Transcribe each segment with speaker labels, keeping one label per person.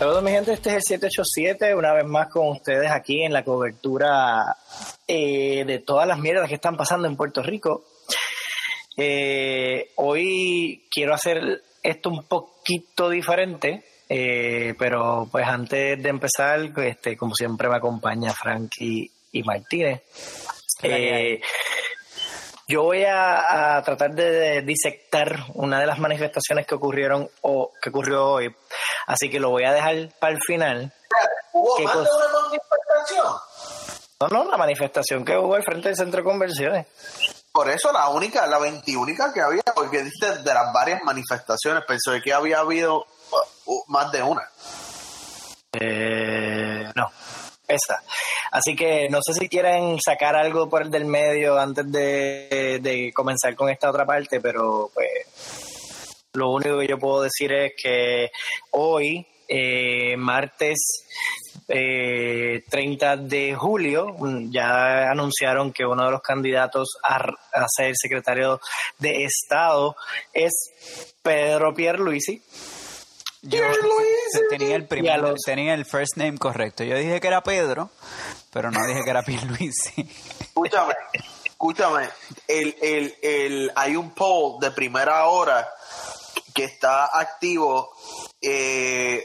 Speaker 1: Saludos mi gente, este es el 787, una vez más con ustedes aquí en la cobertura eh, de todas las mierdas que están pasando en Puerto Rico. Eh, hoy quiero hacer esto un poquito diferente, eh, pero pues antes de empezar, este, como siempre me acompaña Frankie y Martínez. Yo voy a, tratar de, disectar una de las manifestaciones que ocurrieron o que ocurrió hoy, así que lo voy a dejar para el final.
Speaker 2: ¿Hubo más de una manifestación?
Speaker 1: No, no, la manifestación que hubo al frente del centro de conversiones.
Speaker 2: Por eso la única, la veintiúnica que había, porque diste de las varias manifestaciones, pensé que había habido uh, más de una.
Speaker 1: Eh, no, esa. Así que no sé si quieren sacar algo por el del medio antes de, comenzar con esta otra parte, pero pues lo único que yo puedo decir es que hoy, eh, martes eh, 30 de julio, ya anunciaron que uno de los candidatos a, a ser secretario de Estado es Pedro Pierluisi.
Speaker 3: Yo tenía el primer, tenía el first name correcto. Yo dije que era Pedro, pero no dije que era Pierluisi.
Speaker 2: Escúchame, escúchame. El, el, el, hay un poll de primera hora que está activo eh,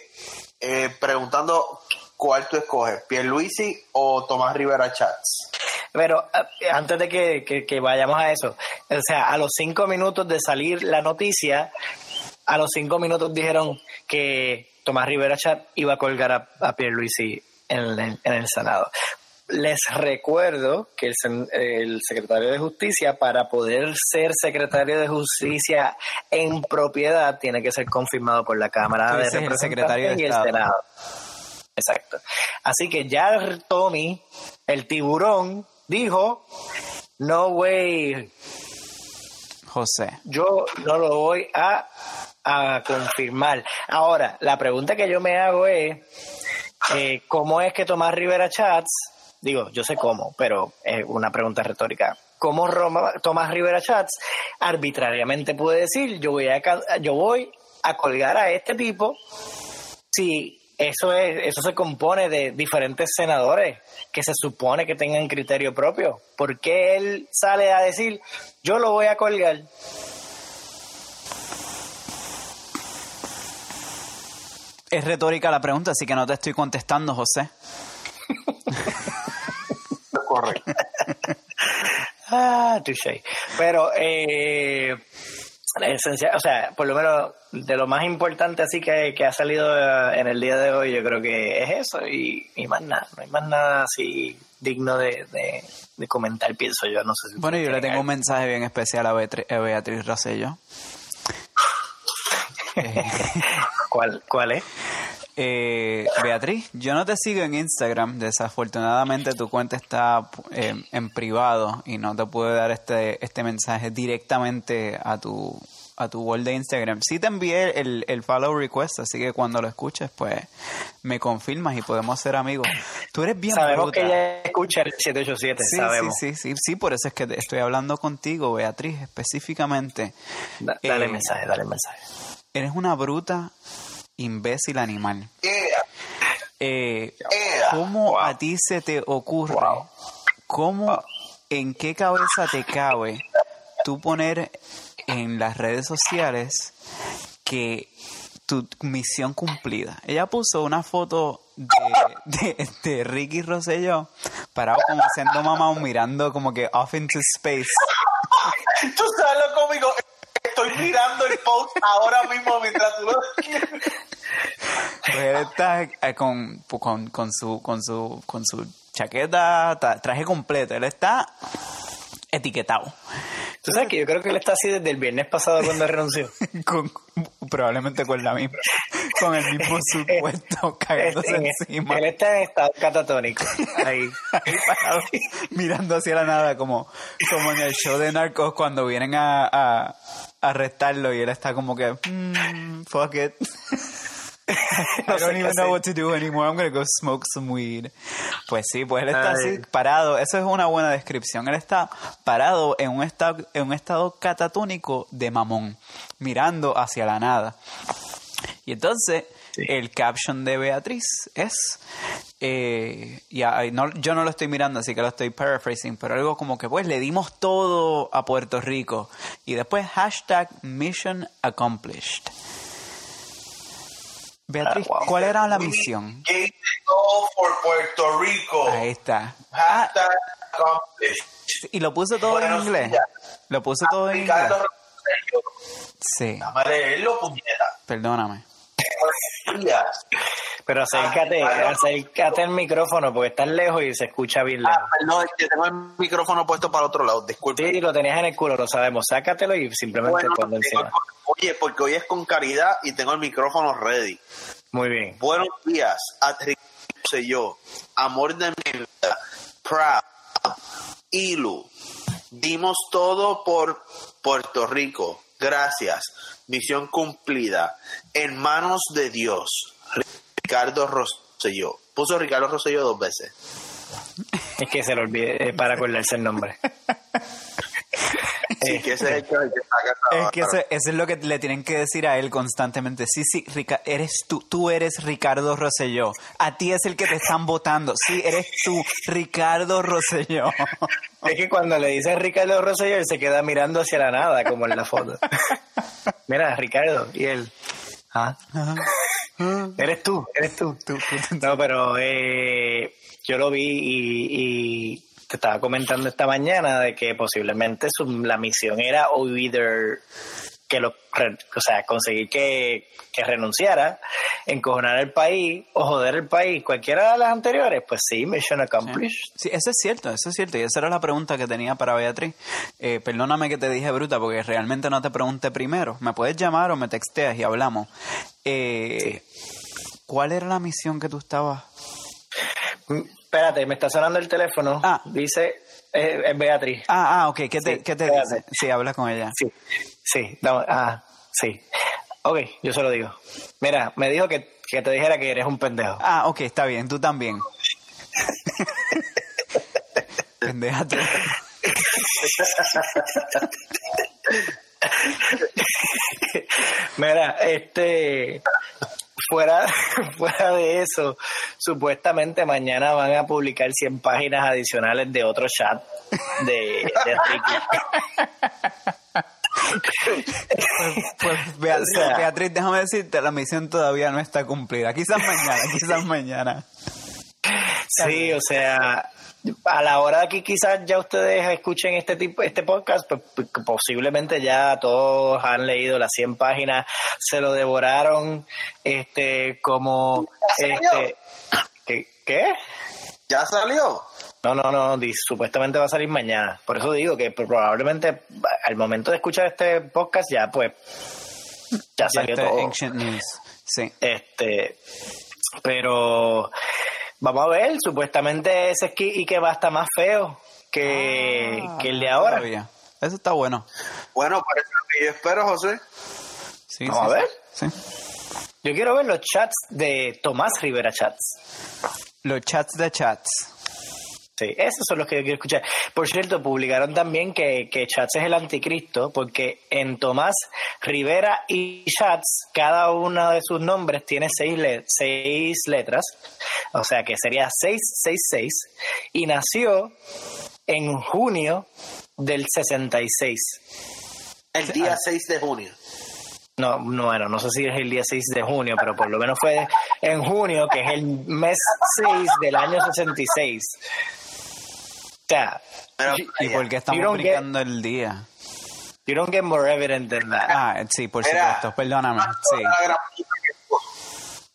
Speaker 2: eh, preguntando cuál tú escoges, Pierluisi o Tomás Rivera Chats.
Speaker 1: Pero eh, antes de que, que, vayamos a eso, o sea, a los cinco minutos de salir la noticia, a los cinco minutos dijeron que Tomás Rivera Chat iba a colgar a, a Pierluisi en, en, el Senado. Les recuerdo que el, secretario de Justicia, para poder ser secretario de Justicia en propiedad, tiene que ser confirmado por la Cámara de Representantes y el Senado. Exacto. Así que ya Tommy, el tiburón, dijo, no way.
Speaker 3: José.
Speaker 1: Yo no lo voy a a confirmar. Ahora, la pregunta que yo me hago es, eh, ¿cómo es que Tomás Rivera Chats, digo, yo sé cómo, pero es una pregunta retórica, ¿cómo Tomás Rivera Chats arbitrariamente puede decir, yo voy a, yo voy a colgar a este tipo si eso es eso se compone de diferentes senadores que se supone que tengan criterio propio. ¿Por qué él sale a decir, yo lo voy a colgar?
Speaker 3: Es retórica la pregunta, así que no te estoy contestando, José.
Speaker 2: Correcto.
Speaker 1: ah, touché. Pero, eh, o sea, por lo menos de lo más importante así que, que ha salido eh, en el día de hoy, yo creo que es eso y, más nada. No hay más nada así digno de, de, comentar, pienso yo. No sé
Speaker 3: si bueno, yo le tengo un mensaje bien especial a Beatriz, a Beatriz Rosello.
Speaker 1: ¿Cuál, ¿Cuál es?
Speaker 3: Eh, Beatriz, yo no te sigo en Instagram. Desafortunadamente tu cuenta está eh, en privado y no te puedo dar este, este mensaje directamente a tu a tu wall de Instagram. Sí te envié el, el, follow request, así que cuando lo escuches, pues me confirmas y podemos ser amigos. Tú eres bien
Speaker 1: Sabemos que ella escucha el 787,
Speaker 3: sí,
Speaker 1: sabemos.
Speaker 3: Sí, sí, sí, sí, por eso es que estoy hablando contigo, Beatriz, específicamente.
Speaker 1: dale eh, mensaje, dale mensaje.
Speaker 3: Eres una bruta, imbécil animal. Eh, ¿Cómo a ti se te ocurre? ¿Cómo, en qué cabeza te cabe tú poner en las redes sociales que tu misión cumplida? Ella puso una foto de, de, Ricky Rosselló parado como haciendo mamá mirando como que off into space.
Speaker 2: Tú sabes lo cómico estoy mirando el post ahora mismo mientras tú lo
Speaker 3: pues él está eh, con, con, con, su, con, su, con su chaqueta, traje completo. Él está etiquetado.
Speaker 1: Tú sabes que yo creo que él está así desde el viernes pasado cuando renunció.
Speaker 3: con, probablemente con la misma, con el mismo supuesto cagándose encima.
Speaker 1: Él está en estado catatónico. Ahí.
Speaker 3: parado, mirando hacia la nada, como, como en el show de Narcos cuando vienen a, a, arrestarlo y él está como que, mm, fuck it. I don't even know what to do anymore. I'm gonna go smoke some weed. Pues sí, pues él está así parado. Eso es una buena descripción. Él está parado en un estado, en un estado catatónico de mamón, mirando hacia la nada. Y entonces el caption de Beatriz es, eh, no, yo no lo estoy mirando, así que lo estoy paraphrasing, pero algo como que pues le dimos todo a Puerto Rico. Y después hashtag mission accomplished. Beatriz, ah, ¿cuál era la misión?
Speaker 2: por Puerto Rico.
Speaker 3: Ahí está.
Speaker 2: Hashtag accomplished.
Speaker 3: Y lo puse todo en inglés. Lo puse todo en inglés. Sí. Perdóname.
Speaker 1: Pero acércate, acércate el micrófono porque estás lejos y se escucha bien lejos.
Speaker 2: Ah, no, es que tengo el micrófono puesto para el otro lado, disculpe.
Speaker 1: Sí, lo tenías en el culo, lo sabemos. Sácatelo y simplemente bueno, encima.
Speaker 2: Oye, porque hoy es con caridad y tengo el micrófono ready.
Speaker 1: Muy bien.
Speaker 2: Buenos días, sé yo, amor de mi vida, proud, ilu. Dimos todo por Puerto Rico. Gracias. Misión cumplida. En manos de Dios. Ricardo Rosselló. Puso Ricardo Rosselló dos veces.
Speaker 1: Es que se lo olvide eh, para acordarse el nombre.
Speaker 3: Sí, que ese es, que, eso, es lo que le tienen que decir a él constantemente. Sí, sí, eres tú, tú eres Ricardo Rosselló. A ti es el que te están votando. Sí, eres tú, Ricardo Rosselló.
Speaker 1: Es que cuando le dices Ricardo Rosselló, él se queda mirando hacia la nada, como en la foto. Mira, Ricardo, y él. ¿Ah? Eres tú, eres tú. No, pero eh, yo lo vi y te estaba comentando esta mañana de que posiblemente la misión era o either que lo, o sea, conseguir que, renunciara, encojonar el país o joder el país, cualquiera de las anteriores, pues sí, mission accomplished.
Speaker 3: Sí. eso es cierto, eso es cierto, y esa era la pregunta que tenía para Beatriz. Eh, perdóname que te dije bruta, porque realmente no te pregunté primero. Me puedes llamar o me texteas y hablamos. Eh, ¿Cuál era la misión que tú estabas?
Speaker 1: Espérate, me está sonando el teléfono. Ah. Dice, eh, es Beatriz.
Speaker 3: Ah, ah, ok. ¿Qué te, ¿qué te dice? Sí, habla con ella.
Speaker 1: Sí, sí, ah, sí. Ok, yo se lo digo. Mira, me dijo que, que te dijera que eres un pendejo.
Speaker 3: Ah, ok, está bien, tú también. Pendeja
Speaker 1: Mira, este fuera, fuera de eso, supuestamente mañana van a publicar 100 páginas adicionales de otro chat de, Ricky.
Speaker 3: Pues, pues Beatriz, déjame decirte, la misión todavía no está cumplida. Quizás mañana, quizás mañana.
Speaker 1: Sí, o sea, a la hora de que quizás ya ustedes escuchen este tipo este podcast, pues, pues, posiblemente ya todos han leído las 100 páginas, se lo devoraron este como este ¿qué,
Speaker 2: ¿Ya salió?
Speaker 1: No, no, no, supuestamente va a salir mañana. Por eso digo que probablemente al momento de escuchar este podcast ya pues ya salió todo.
Speaker 3: Ancient News. Sí.
Speaker 1: Este pero Vamos a ver, supuestamente ese y que va a estar más feo que, ah, el de ahora.
Speaker 3: Eso está bueno.
Speaker 2: Bueno, parece lo que yo espero, José.
Speaker 1: Sí, Vamos a ver. Sí. Yo quiero ver los chats de Tomás Rivera Chats.
Speaker 3: Los chats de chats.
Speaker 1: Sí, esos son los que yo quiero escuchar. Por cierto, publicaron también que, que Chats es el anticristo, porque en Tomás Rivera y Chats, cada uno de sus nombres tiene seis, seis letras, o sea que sería 666, y nació en junio del 66.
Speaker 2: El día 6 de junio.
Speaker 1: No, no, bueno, no sé si es el día 6 de junio, pero por lo menos fue en junio, que es el mes 6 del año 66.
Speaker 3: ¿Y por qué estamos publicando el día?
Speaker 1: You don't get more evident than that.
Speaker 3: Ah, sí, por supuesto, perdóname. Sí.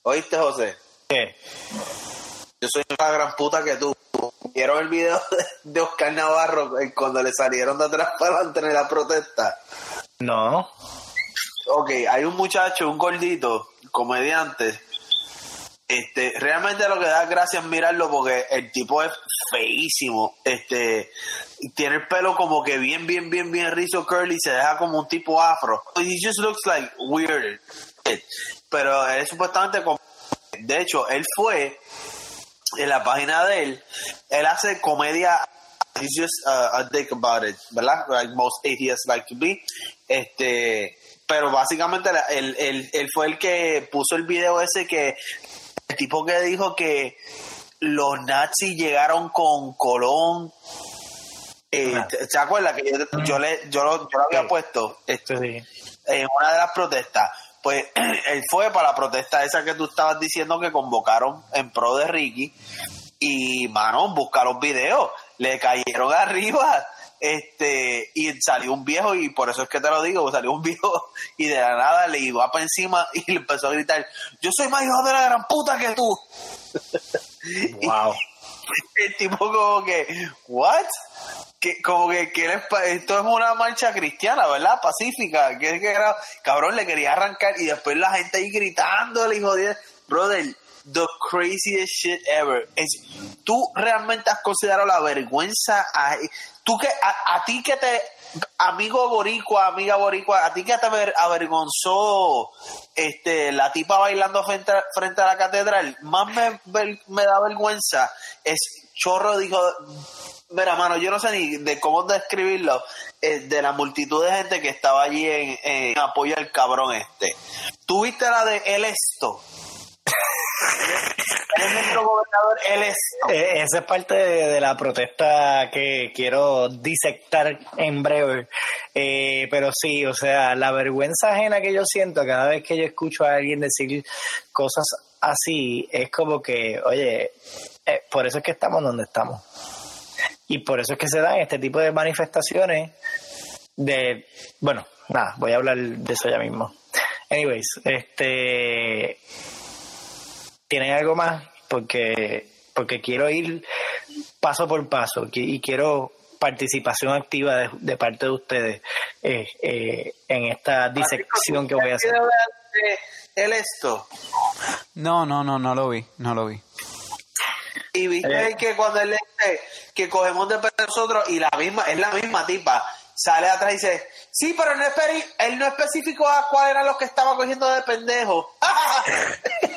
Speaker 2: ¿Oíste, José?
Speaker 1: ¿Qué?
Speaker 2: Yo soy una gran puta que tú. ¿Vieron el video de Oscar Navarro cuando le salieron de atrás para adelante en la protesta?
Speaker 1: No.
Speaker 2: Ok, hay un muchacho, un gordito, comediante, este, realmente lo que da gracia es mirarlo porque el tipo es feísimo. Este, tiene el pelo como que bien, bien, bien, bien rizo curly, se deja como un tipo afro. He just looks like weird. Pero él supuestamente como, de hecho, él fue en la página de él, él hace comedia he's just a dick about it, ¿verdad? Like most atheists like to be. Este, pero básicamente él, él, fue el que puso el video ese que el tipo que dijo que los nazis llegaron con Colón. Eh, ¿Se acuerda que yo, le, yo, lo, había puesto esto, en una de las protestas? Pues él fue para la protesta esa que tú estabas diciendo que convocaron en pro de Ricky. Y, mano, busca los videos. Le cayeron arriba este y salió un viejo y por eso es que te lo digo salió un viejo y de la nada le iba para encima y le empezó a gritar yo soy más hijo de la gran puta que tú
Speaker 1: wow
Speaker 2: el tipo como que what que como que, que esto es una marcha cristiana verdad pacífica que, que era, cabrón le quería arrancar y después la gente ahí gritando y jodiendo brother the craziest shit ever. Es, ¿Tú realmente has considerado la vergüenza? Tú que, a, ti que te, amigo boricua, amiga boricua, a ti que te avergonzó este, la tipa bailando frente a, frente a la catedral, más me, me da vergüenza es Chorro dijo, mira mano, yo no sé ni de cómo describirlo, eh, de la multitud de gente que estaba allí en, en apoyo al cabrón este. ¿Tuviste la de el esto?
Speaker 1: Es nuestro gobernador, él es. Eh, esa es parte de, la protesta que quiero disectar en breve. Eh, pero sí, o sea, la vergüenza ajena que yo siento cada vez que yo escucho a alguien decir cosas así, es como que, oye, eh, por eso es que estamos donde estamos. Y por eso es que se dan este tipo de manifestaciones de, bueno, nada, voy a hablar de eso ya mismo. Anyways, este ¿Tienen algo más? Porque, porque quiero ir paso por paso y quiero participación activa de, parte de ustedes eh, eh, en esta disección que voy a hacer.
Speaker 2: ¿El esto?
Speaker 3: No, no, no, no lo vi, no lo vi.
Speaker 2: Y viste eh. que cuando él dice que cogemos de nosotros y la misma, es la misma tipa, sale atrás y dice, sí, pero no él no especificó a cuál eran los que estaba cogiendo de pendejo.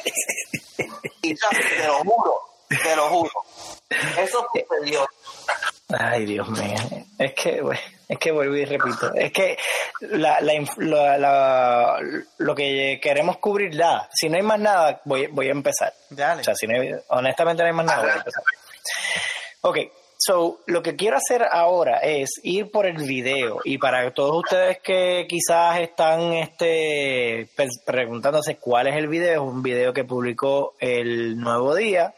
Speaker 2: Te lo juro, te lo juro. Eso sucedió.
Speaker 1: Ay, Dios mío. Es que, es que vuelvo y repito. Es que la, la, lo que queremos cubrir da. Si no hay más nada, voy, voy a empezar.
Speaker 3: Dale.
Speaker 1: O sea, si no honestamente no hay más nada, voy a empezar. Ok, So, lo que quiero hacer ahora es ir por el video y para todos ustedes que quizás están este, preguntándose cuál es el video, es un video que publicó el Nuevo Día.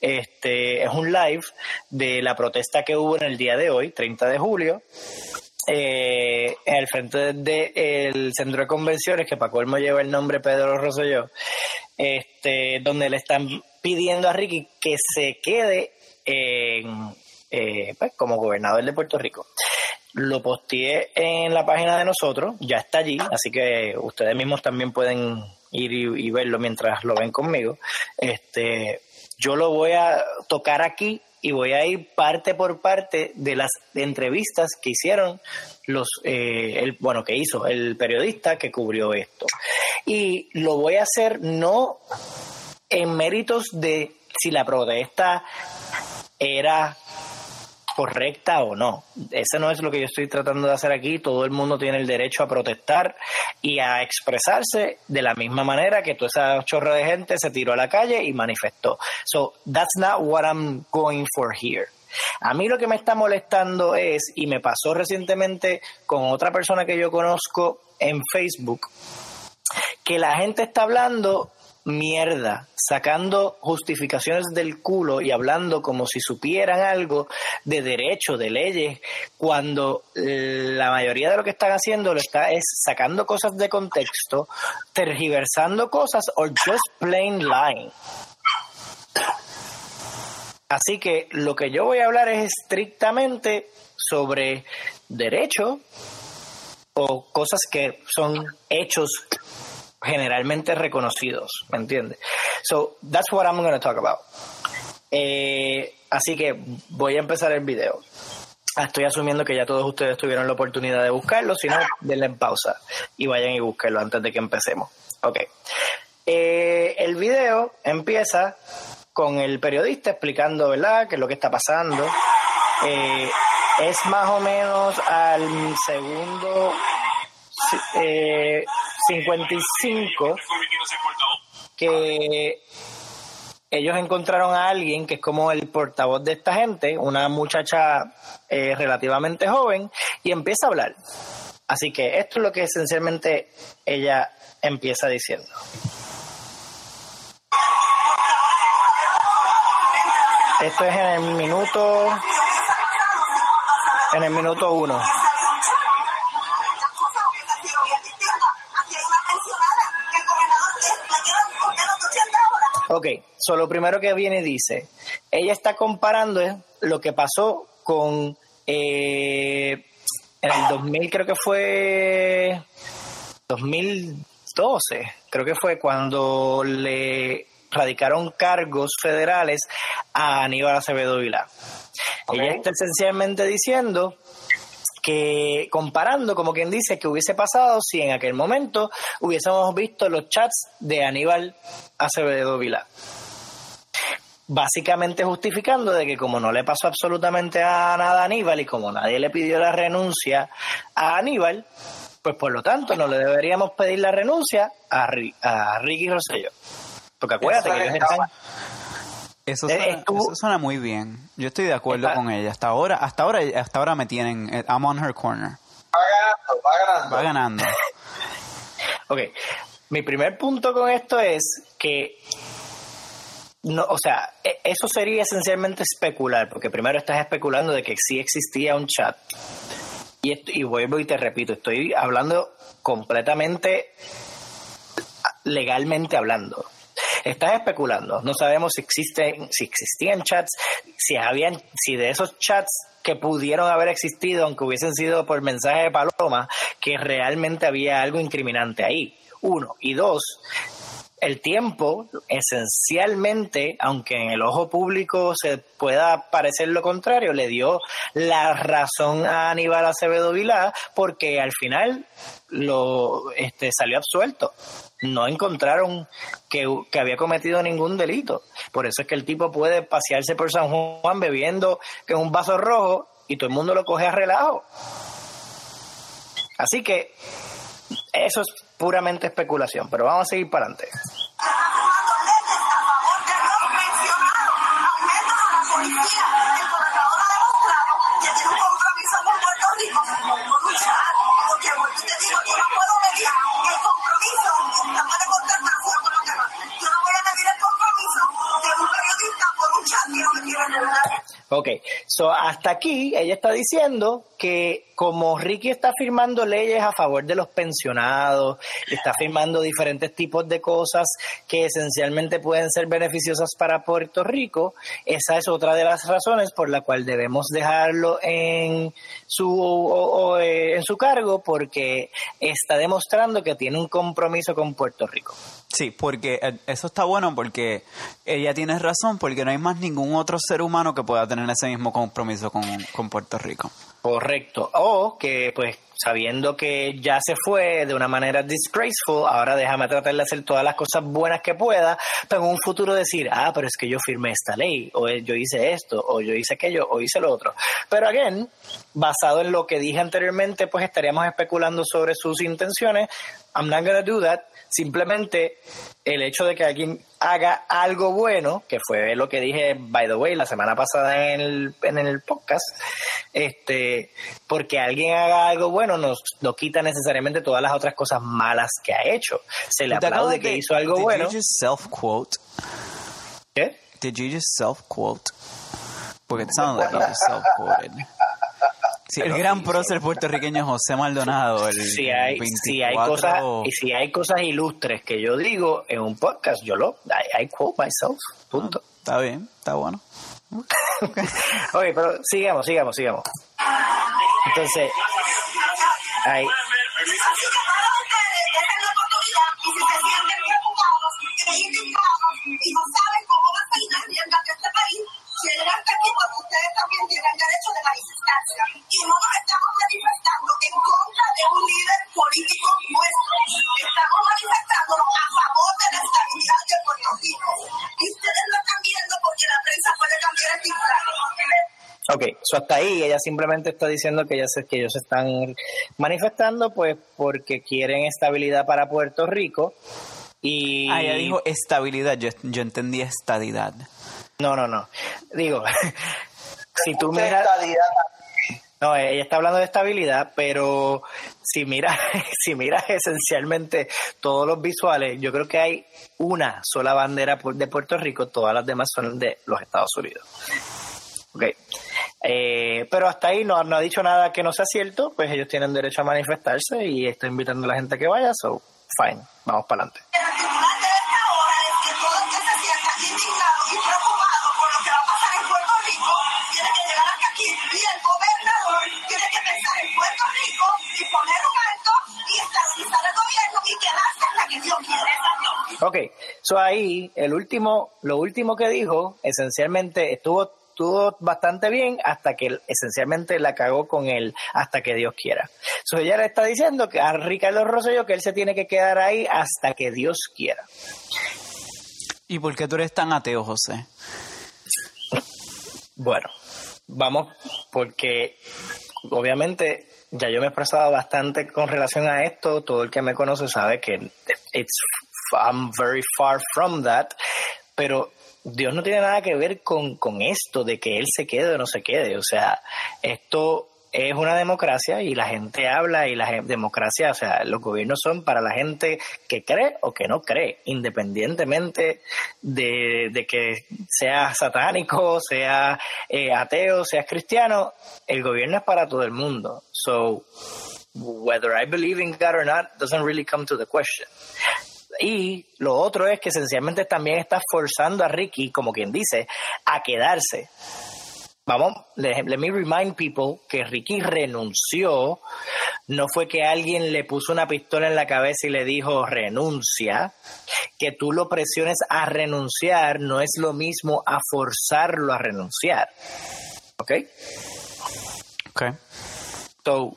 Speaker 1: Este es un live de la protesta que hubo en el día de hoy, 30 de julio, eh, en el frente del centro de convenciones, que para colmo lleva el nombre Pedro Rosselló, este, donde le están pidiendo a Ricky que se quede en, eh, pues, como gobernador de Puerto Rico. Lo posteé en la página de nosotros, ya está allí, así que ustedes mismos también pueden ir y, verlo mientras lo ven conmigo. Este, yo lo voy a tocar aquí y voy a ir parte por parte de las entrevistas que hicieron los, eh, el, bueno, que hizo el periodista que cubrió esto. Y lo voy a hacer no en méritos de si la protesta era correcta o no. Ese no es lo que yo estoy tratando de hacer aquí. Todo el mundo tiene el derecho a protestar y a expresarse de la misma manera que toda esa chorra de gente se tiró a la calle y manifestó. So that's not what I'm going for here. A mí lo que me está molestando es, y me pasó recientemente con otra persona que yo conozco en Facebook, que la gente está hablando mierda, sacando justificaciones del culo y hablando como si supieran algo de derecho, de leyes, cuando la mayoría de lo que están haciendo lo está es sacando cosas de contexto, tergiversando cosas o just plain lying. Así que lo que yo voy a hablar es estrictamente sobre derecho o cosas que son hechos generalmente reconocidos, ¿me entiendes? So, that's what I'm going to talk about. Eh, así que voy a empezar el video. Ah, estoy asumiendo que ya todos ustedes tuvieron la oportunidad de buscarlo, si no, denle en pausa y vayan y búsquenlo antes de que empecemos. Ok. Eh, el video empieza con el periodista explicando, ¿verdad?, qué es lo que está pasando. Eh, es más o menos al segundo 55 que ellos encontraron a alguien que es como el portavoz de esta gente, una muchacha eh, relativamente joven, y empieza a hablar. Así que esto es lo que esencialmente ella empieza diciendo. Esto es en el minuto, en el minuto uno. Ok, so lo primero que viene dice, ella está comparando lo que pasó con eh, en el 2000 creo que fue 2012, creo que fue cuando le radicaron cargos federales a Aníbal Acevedo Vilá. Ella está esencialmente diciendo que comparando, como quien dice, que hubiese pasado si en aquel momento hubiésemos visto los chats de Aníbal Acevedo Vilá. Básicamente justificando de que como no le pasó absolutamente a nada a Aníbal y como nadie le pidió la renuncia a Aníbal, pues por lo tanto no le deberíamos pedir la renuncia a, a Ricky Rosselló. Porque acuérdate que ellos están
Speaker 3: eso eh, suena, muy bien. Yo estoy de acuerdo con ella. Hasta ahora, hasta ahora, hasta ahora me tienen. Eh, I'm on her corner.
Speaker 2: Va ganando, va ganando.
Speaker 3: Va ganando.
Speaker 1: ok. Mi primer punto con esto es que no, o sea, e, eso sería esencialmente especular, porque primero estás especulando de que sí existía un chat. Y, esto, y vuelvo y te repito, estoy hablando completamente legalmente hablando. Estás especulando. No sabemos si existen, si existían chats, si habían, si de esos chats que pudieron haber existido, aunque hubiesen sido por mensaje de paloma, que realmente había algo incriminante ahí. Uno. Y dos, el tiempo, esencialmente, aunque en el ojo público se pueda parecer lo contrario, le dio la razón a Aníbal Acevedo Vilá porque al final lo este, salió absuelto. No encontraron que, que, había cometido ningún delito. Por eso es que el tipo puede pasearse por San Juan bebiendo en un vaso rojo y todo el mundo lo coge a relajo. Así que eso es puramente especulación, pero vamos a seguir para adelante. Hasta aquí ella está diciendo que como Ricky está firmando leyes a favor de los pensionados, está firmando diferentes tipos de cosas que esencialmente pueden ser beneficiosas para Puerto Rico, esa es otra de las razones por la cual debemos dejarlo en su, eh, en su cargo porque está demostrando que tiene un compromiso con Puerto Rico.
Speaker 3: Sí, porque eh, eso está bueno porque ella tiene razón, porque no hay más ningún otro ser humano que pueda tener ese mismo compromiso con, con Puerto Rico.
Speaker 1: Correcto. O que, pues, sabiendo que ya se fue de una manera disgraceful, ahora déjame tratar de hacer todas las cosas buenas que pueda, pero en un futuro decir, ah, pero es que yo firmé esta ley, o yo hice esto, o yo hice aquello, o hice lo otro. Pero, again, basado en lo que dije anteriormente, pues estaríamos especulando sobre sus intenciones. I'm not gonna do that Simplemente el hecho de que alguien haga algo bueno, que fue lo que dije, by the way, la semana pasada en el, en el podcast, este, porque alguien haga algo bueno no, no quita necesariamente todas las otras cosas malas que ha hecho. Se le aplaude que hizo algo bueno.
Speaker 3: Did you just self-quote?
Speaker 1: ¿Qué?
Speaker 3: Did you just self-quote? Porque it sounded like you just self-quoted. Sí, el gran prócer puertorriqueño José Maldonado. El
Speaker 1: si hay, si hay cosas, y si hay cosas ilustres que yo digo en un podcast, yo lo, I, quote myself, punto.
Speaker 3: Ah, está bien, está bueno.
Speaker 1: Oye, pero sigamos, sigamos, sigamos. Entonces, ahí. Ok, so hasta ahí ella simplemente está diciendo que, que ellos están manifestando pues porque quieren estabilidad para Puerto Rico y...
Speaker 3: Ah, ella dijo estabilidad, yo, yo entendí estadidad.
Speaker 1: No, no, no. Digo, si tú miras... No, ella está hablando de estabilidad, pero si miras, si miras esencialmente todos los visuales, yo creo que hay una sola bandera de Puerto Rico, todas las demás son de los Estados Unidos. Ok. Eh, pero hasta ahí no, no ha dicho nada que no sea cierto, pues ellos tienen derecho a manifestarse y está invitando a la gente a que vaya, so fine, vamos para adelante. Ok, so ahí el último, lo último que dijo, esencialmente estuvo, estuvo bastante bien hasta que esencialmente la cagó con él hasta que Dios quiera. So ella le está diciendo que a Ricardo Rosselló que él se tiene que quedar ahí hasta que Dios quiera.
Speaker 3: ¿Y por qué tú eres tan ateo, José?
Speaker 1: Bueno, vamos, porque obviamente ya yo me he expresado bastante con relación a esto. Todo el que me conoce sabe que it's I'm very far from that, pero Dios no tiene nada que ver con, con esto de que Él se quede o no se quede. O sea, esto es una democracia y la gente habla y la democracia, o sea, los gobiernos son para la gente que cree o que no cree, independientemente de, de que sea satánico, sea eh, ateo, sea cristiano, el gobierno es para todo el mundo. So, whether I believe in God or not doesn't really come to the question. Y lo otro es que esencialmente también está forzando a Ricky, como quien dice, a quedarse. Vamos, let, me remind people que Ricky renunció. No fue que alguien le puso una pistola en la cabeza y le dijo renuncia. Que tú lo presiones a renunciar no es lo mismo a forzarlo a renunciar. ¿Ok?
Speaker 3: Ok.
Speaker 1: So,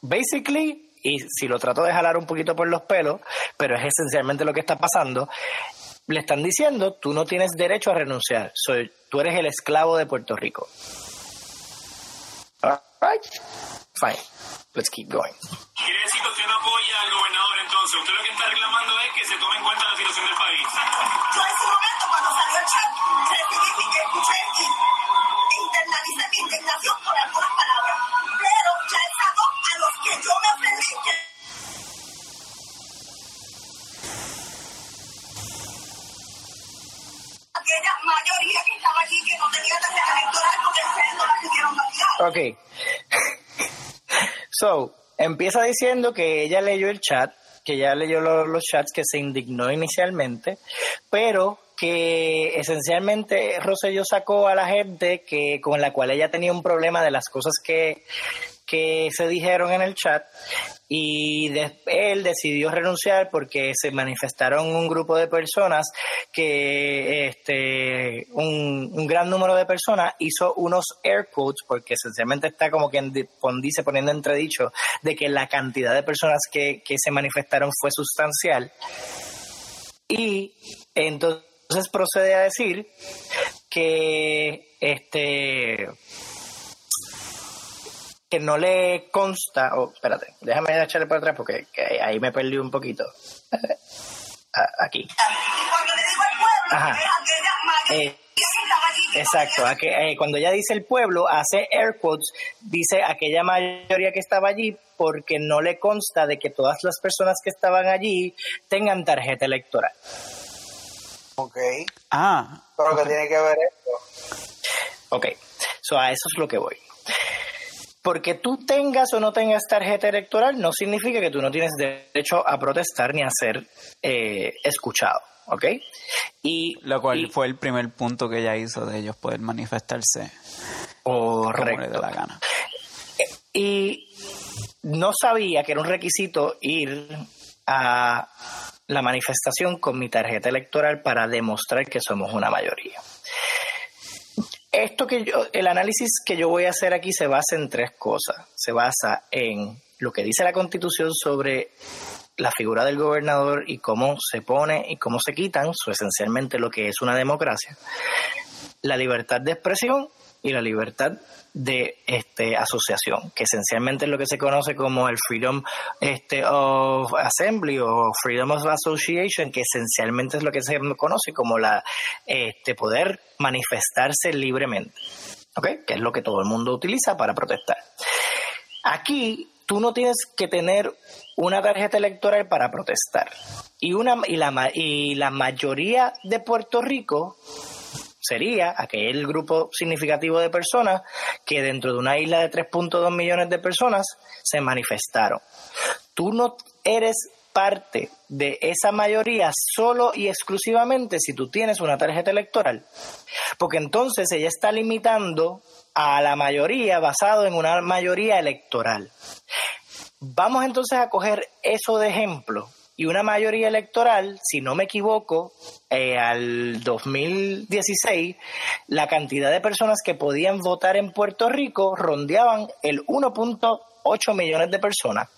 Speaker 1: basically, y si lo trato de jalar un poquito por los pelos, pero es esencialmente lo que está pasando, le están diciendo, tú no tienes derecho a renunciar, Soy, tú eres el esclavo de Puerto Rico. right? Fine. Let's keep going.
Speaker 4: Quiere decir que usted no apoya al gobernador entonces. Usted lo que está reclamando es que se tome en cuenta la situación del país.
Speaker 5: Yo en ese momento, cuando salió el chat, recibí que escuché y internalicé mi indignación por algunas palabras. A los que yo me ofendí que aquella mayoría que estaba allí que no tenía tarjeta electoral porque ustedes no la pudieron validar.
Speaker 1: Ok. so, empieza diciendo que ella leyó el chat, que ya leyó los chats, que se indignó inicialmente, pero que esencialmente Rosselló sacó a la gente que con la cual ella tenía un problema de las cosas que que se dijeron en el chat y él decidió renunciar porque se manifestaron un grupo de personas que este un, gran número de personas hizo unos air quotes porque esencialmente está como quien dice poniendo entredicho de que la cantidad de personas que, que se manifestaron fue sustancial. Y entonces procede a decir que este que no le consta, oh, espérate, déjame echarle para atrás porque ahí me perdí un poquito. Aquí. Ajá. Eh, exacto, eh, cuando ella dice el pueblo, hace air quotes, dice aquella mayoría que estaba allí porque no le consta de que todas las personas que estaban allí tengan tarjeta electoral.
Speaker 2: Ok.
Speaker 3: Ah.
Speaker 2: Pero que tiene que ver esto.
Speaker 1: Ok, so a eso es lo que voy porque tú tengas o no tengas tarjeta electoral no significa que tú no tienes derecho a protestar ni a ser eh, escuchado, ¿ok?
Speaker 3: Y lo cual fue el primer punto que ella hizo de ellos poder manifestarse
Speaker 1: correcto.
Speaker 3: de la gana.
Speaker 1: Y no sabía que era un requisito ir a la manifestación con mi tarjeta electoral para demostrar que somos una mayoría. Esto que yo, el análisis que yo voy a hacer aquí se basa en tres cosas. Se basa en lo que dice la Constitución sobre la figura del gobernador y cómo se pone y cómo se quitan, eso esencialmente lo que es una democracia, la libertad de expresión y la libertad de este asociación, que esencialmente es lo que se conoce como el Freedom este, of Assembly o Freedom of Association, que esencialmente es lo que se conoce como la este poder manifestarse libremente, ¿ok? Que es lo que todo el mundo utiliza para protestar. Aquí tú no tienes que tener una tarjeta electoral para protestar. Y, una, y, la, y la mayoría de Puerto Rico sería aquel grupo significativo de personas que dentro de una isla de 3.2 millones de personas se manifestaron. Tú no eres parte de esa mayoría solo y exclusivamente si tú tienes una tarjeta electoral. Porque entonces ella está limitando a la mayoría basado en una mayoría electoral. Vamos entonces a coger eso de ejemplo y una mayoría electoral, si no me equivoco, eh, al 2016, la cantidad de personas que podían votar en Puerto Rico rondeaban el 1.8 millones de personas.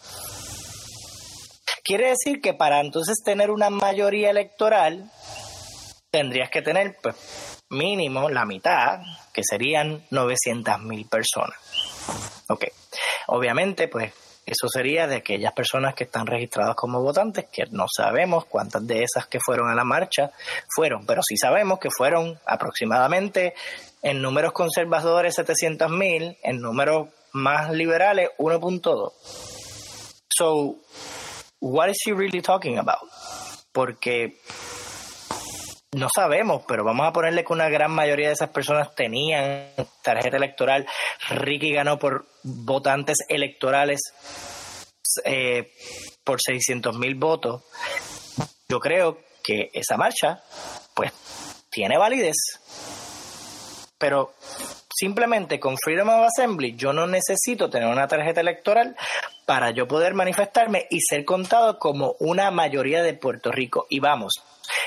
Speaker 1: Quiere decir que para entonces tener una mayoría electoral, tendrías que tener pues, mínimo la mitad, que serían 900 mil personas. Ok, obviamente pues eso sería de aquellas personas que están registradas como votantes, que no sabemos cuántas de esas que fueron a la marcha fueron, pero sí sabemos que fueron aproximadamente en números conservadores 700 mil, en números más liberales 1.2. So, what is she really talking about? Porque no sabemos, pero vamos a ponerle que una gran mayoría de esas personas tenían tarjeta electoral. Ricky ganó por votantes electorales eh, por 600 mil votos. Yo creo que esa marcha, pues, tiene validez. Pero simplemente con Freedom of Assembly yo no necesito tener una tarjeta electoral para yo poder manifestarme y ser contado como una mayoría de Puerto Rico. Y vamos,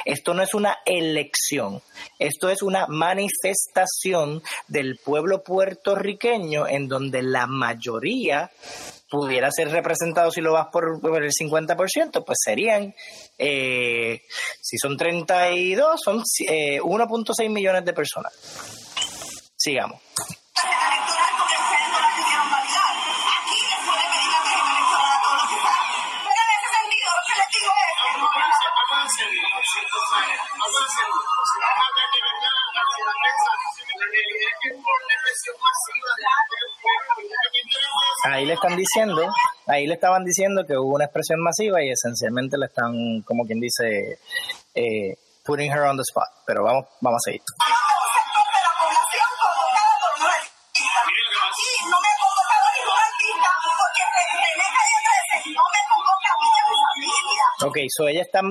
Speaker 1: esto no es una elección, esto es una manifestación del pueblo puertorriqueño en donde la mayoría pudiera ser representado si lo vas por, el 50%, pues serían, eh, si son 32, son 1.6 eh, millones de personas. Sigamos. Ahí le están diciendo, ahí le estaban diciendo que hubo una expresión masiva y esencialmente le están, como quien dice, eh, putting her on the spot. Pero vamos, vamos a seguir. Ok, so ella está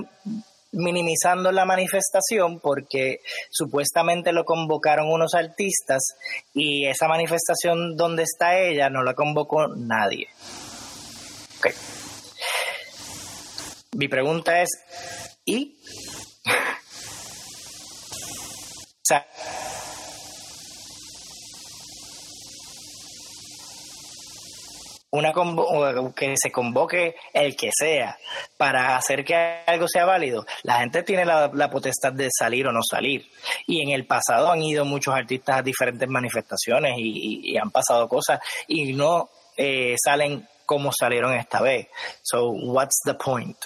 Speaker 1: minimizando la manifestación porque supuestamente lo convocaron unos artistas y esa manifestación donde está ella no la convocó nadie. Okay. Mi pregunta es, ¿y? o sea, una que se convoque el que sea para hacer que algo sea válido, la gente tiene la, potestad de salir o no salir. Y en el pasado han ido muchos artistas a diferentes manifestaciones y, han pasado cosas y no eh, salen como salieron esta vez. So, what's the point?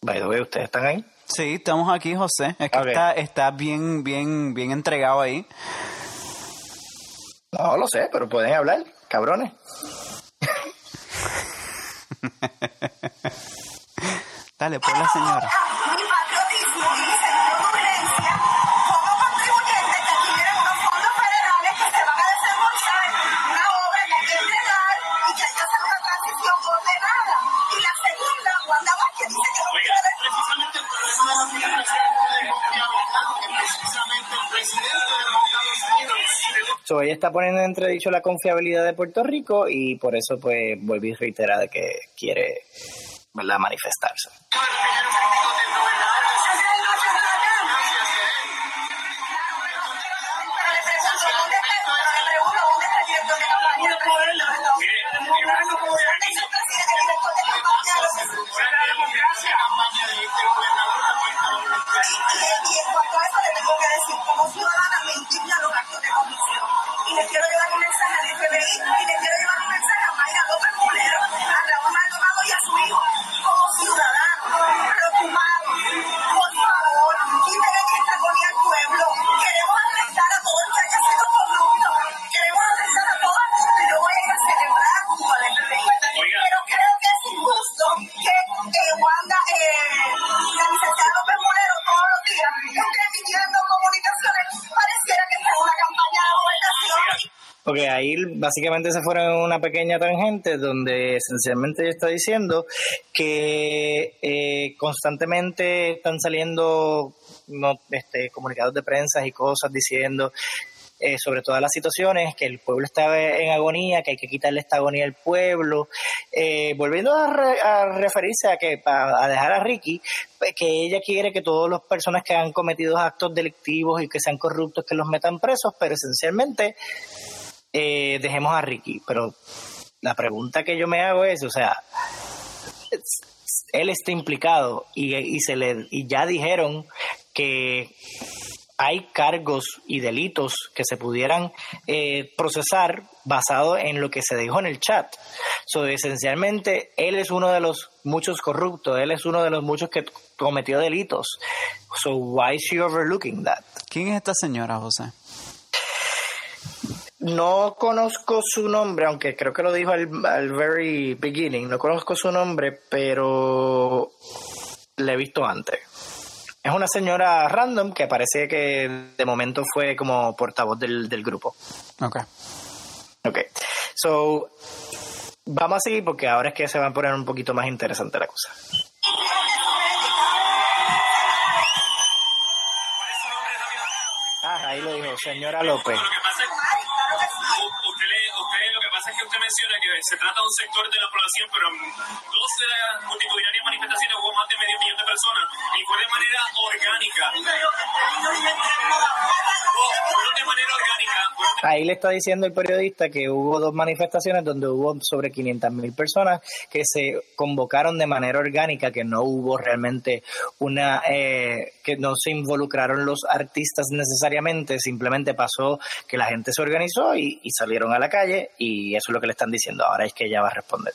Speaker 1: By the way, ¿ustedes están ahí?
Speaker 3: Sí, estamos aquí, José. Es que está, está bien, bien, bien entregado ahí.
Speaker 1: No lo sé, pero pueden hablar, cabrones.
Speaker 3: Dale, pues la señora.
Speaker 1: Está poniendo en entredicho la confiabilidad de Puerto Rico y por eso pues vuelve y reitera de que quiere ¿verdad? manifestarse. Básicamente se fueron una pequeña tangente donde esencialmente ella está diciendo que eh, constantemente están saliendo no, este, comunicados de prensa y cosas diciendo eh, sobre todas las situaciones, que el pueblo está en agonía, que hay que quitarle esta agonía al pueblo. Eh, volviendo a, referirse a que a, dejar a Ricky, pues, que ella quiere que todas las personas que han cometido actos delictivos y que sean corruptos, que los metan presos, pero esencialmente eh, dejemos a Ricky. Pero la pregunta que yo me hago es, o sea, él está implicado y, y, se le, y ya dijeron que hay cargos y delitos que se pudieran eh, procesar basado en lo que se dijo en el chat. So, esencialmente, él es uno de los muchos corruptos, él es uno de los muchos que cometió delitos. So, why is she overlooking that?
Speaker 3: ¿Quién es esta señora, José?
Speaker 1: No conozco su nombre, aunque creo que lo dijo al, al very beginning. No conozco su nombre, pero le he visto antes. Es una señora random que parece que de momento fue como portavoz del, del grupo.
Speaker 3: Ok.
Speaker 1: Ok. So, vamos a seguir porque ahora es que se va a poner un poquito más interesante la cosa. Ah, ahí lo dijo, señora López.
Speaker 4: Menciona que se trata de un sector de la población, pero en dos multitudinarias manifestaciones hubo más de medio millón de personas y de. Fue de manera orgánica.
Speaker 1: Ahí le está diciendo el periodista que hubo dos manifestaciones donde hubo sobre 500 mil personas que se convocaron de manera orgánica, que no hubo realmente una, eh, que no se involucraron los artistas necesariamente, simplemente pasó que la gente se organizó y, y salieron a la calle y eso es lo que le están diciendo. Ahora es que ella va a responder.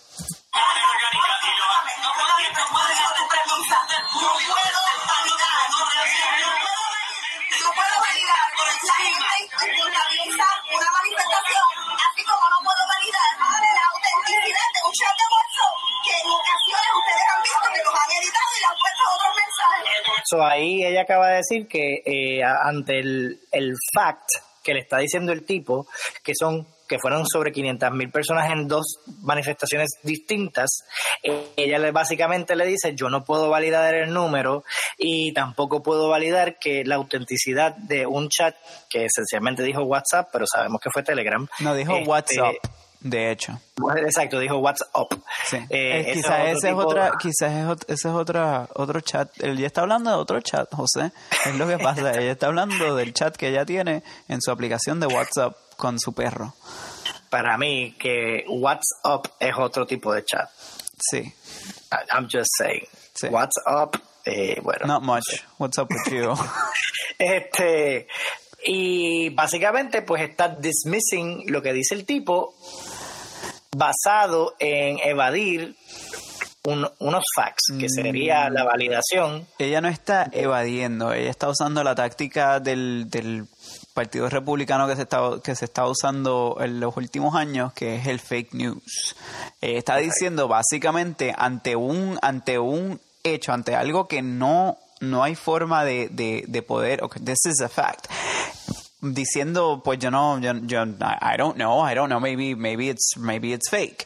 Speaker 1: So, ahí ella acaba de decir que eh, ante el, el fact que le está diciendo el tipo, que son que fueron sobre 500 mil personas en dos manifestaciones distintas, ella le, básicamente le dice, yo no puedo validar el número y tampoco puedo validar que la autenticidad de un chat que esencialmente dijo WhatsApp, pero sabemos que fue Telegram.
Speaker 3: No, dijo
Speaker 1: este,
Speaker 3: WhatsApp. De hecho.
Speaker 1: Exacto, dijo WhatsApp.
Speaker 3: Sí.
Speaker 1: Eh,
Speaker 3: Eh, quizás ese es otra, quizás es ese es otra, otro chat. Él ya está hablando de otro chat, José. Es lo que pasa. ella está hablando del chat que ella tiene en su aplicación de WhatsApp con su perro.
Speaker 1: Para mí, que WhatsApp es otro tipo de chat.
Speaker 3: Sí.
Speaker 1: I'm just saying.
Speaker 3: Sí.
Speaker 1: WhatsApp, eh, bueno.
Speaker 3: Not much. What's up with you?
Speaker 1: Este, y básicamente pues está dismissing lo que dice el tipo basado en evadir un- unos facts, que sería la validación.
Speaker 3: ella no está evadiendo, ella está usando la táctica del, del Partido Republicano que se está que se está usando en los últimos años, que es el fake news. Ella está diciendo básicamente ante un ante un hecho, ante algo que no no hay forma de, de, de poder, okay, this is a fact. Diciendo, pues yo no, yo, yo, I don't know, I don't know, maybe, maybe it's, maybe it's fake.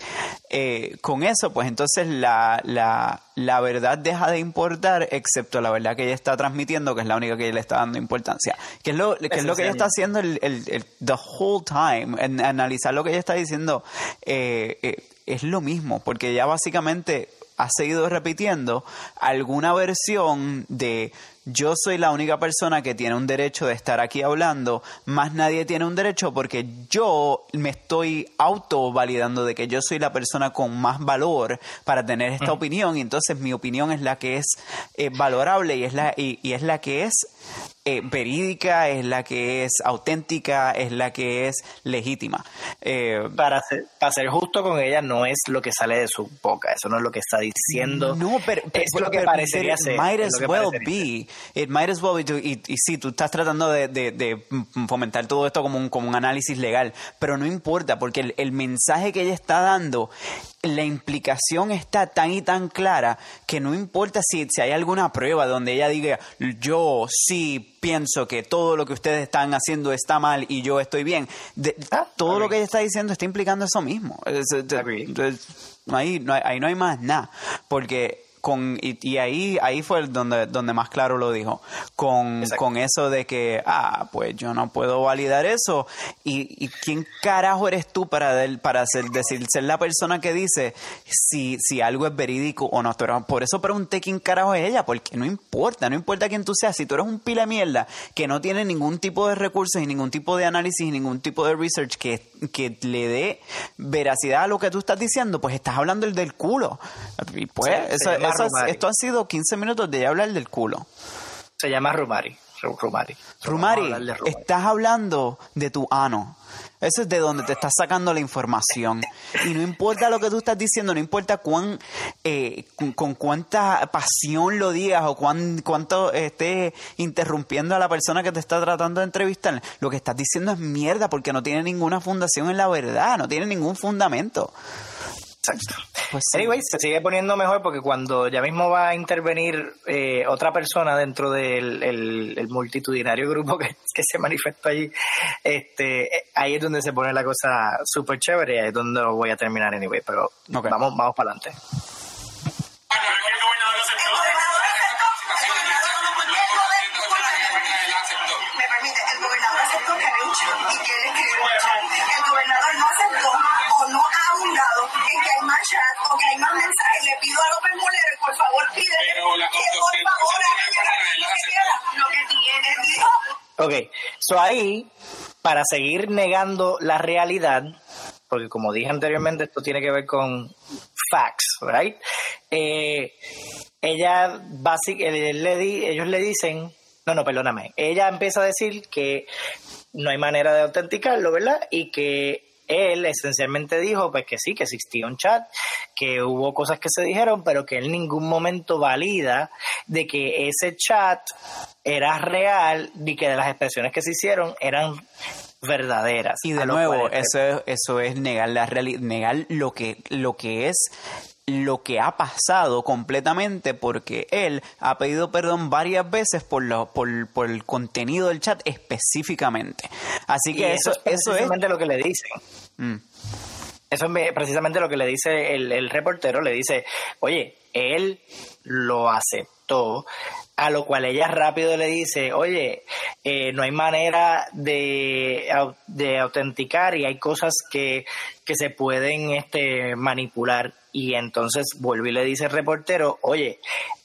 Speaker 3: Eh, con eso, pues entonces la, la, la verdad deja de importar, excepto la verdad que ella está transmitiendo, que es la única que ella le está dando importancia. Que es lo, que, es lo que ella está haciendo el, el, el- the whole time, en analizar lo que ella está diciendo, eh, eh, es lo mismo, porque ella básicamente ha seguido repitiendo alguna versión de yo soy la única persona que tiene un derecho de estar aquí hablando, más nadie tiene un derecho porque yo me estoy auto validando de que yo soy la persona con más valor para tener esta opinión y entonces mi opinión es la que es eh, valorable y es la y, y es la que es eh, verídica, es la que es auténtica, es la que es legítima. Eh,
Speaker 1: Para ser, para ser justo con ella, no es lo que sale de su boca, eso no es lo que está diciendo.
Speaker 3: No, pero,
Speaker 1: es lo que
Speaker 3: pero-
Speaker 1: parecería ser.
Speaker 3: Might as well be. It might as well be, y, y sí, tú estás tratando de, de, fomentar todo esto como un, como un análisis legal, pero no importa, porque el, el mensaje que ella está dando la implicación está tan y tan clara que no importa si, si hay alguna prueba donde ella diga yo sí pienso que todo lo que ustedes están haciendo está mal y yo estoy bien. Ah, todo lo que ella está diciendo está implicando eso mismo. ahí, no hay, ahí no hay más nada. Porque con y, ahí ahí fue donde donde más claro lo dijo. Con, con eso de que ah pues yo no puedo validar eso. Y, y quién carajo eres tú para para ser, decir ser la persona que dice si si algo es verídico o no pero por eso pregunté quién carajo es ella porque no importa no importa quién tú seas. Si tú eres un pila de mierda que no tiene ningún tipo de recursos y ningún tipo de análisis y ningún tipo de research que, que le dé veracidad a lo que tú estás diciendo pues estás hablando el del culo y pues eso, esto han sido 15 minutos de hablar del culo.
Speaker 1: Se llama Rumari. Rumari.
Speaker 3: Rumari, estás hablando de tu ano. Eso es de donde te estás sacando la información. Y no importa lo que tú estás diciendo, no importa cuán, eh, con, cuánta pasión lo digas o cuán, cuánto estés interrumpiendo a la persona que te está tratando de entrevistar. Lo que estás diciendo es mierda porque no tiene ninguna fundación en la verdad, no tiene ningún fundamento.
Speaker 1: Exacto. Pues Anyway, se sigue poniendo mejor porque cuando ya mismo va a intervenir eh, otra persona dentro del el, multitudinario grupo que, se manifestó allí, este, ahí es donde se pone la cosa súper chévere y ahí es donde voy a terminar anyway, pero vamos, vamos para adelante.
Speaker 5: Ok,
Speaker 1: so ahí, para seguir negando la realidad, porque como dije anteriormente, esto tiene que ver con facts, right? Eh, ella, básicamente, ellos le dicen, no, no, perdóname, ella empieza a decir que no hay manera de autenticarlo, ¿verdad? Y que él esencialmente dijo pues que sí, que existía un chat, que hubo cosas que se dijeron, pero que él en ningún momento valida de que ese chat era real ni que de las expresiones que se hicieron eran verdaderas.
Speaker 3: Y de nuevo, eso, eso es negar la realidad, negar lo que, lo que es lo que ha pasado completamente porque él ha pedido perdón varias veces por, lo, por, por el contenido del chat específicamente. Así que eso,
Speaker 1: es precisamente lo que le dicen. Mm. Eso es precisamente lo que le dice el, el reportero, le dice, oye, él lo aceptó, a lo cual ella rápido le dice, oye, eh, no hay manera de, de, autenticar y hay cosas que, que se pueden este, manipular. Y entonces vuelve y le dice el reportero, oye,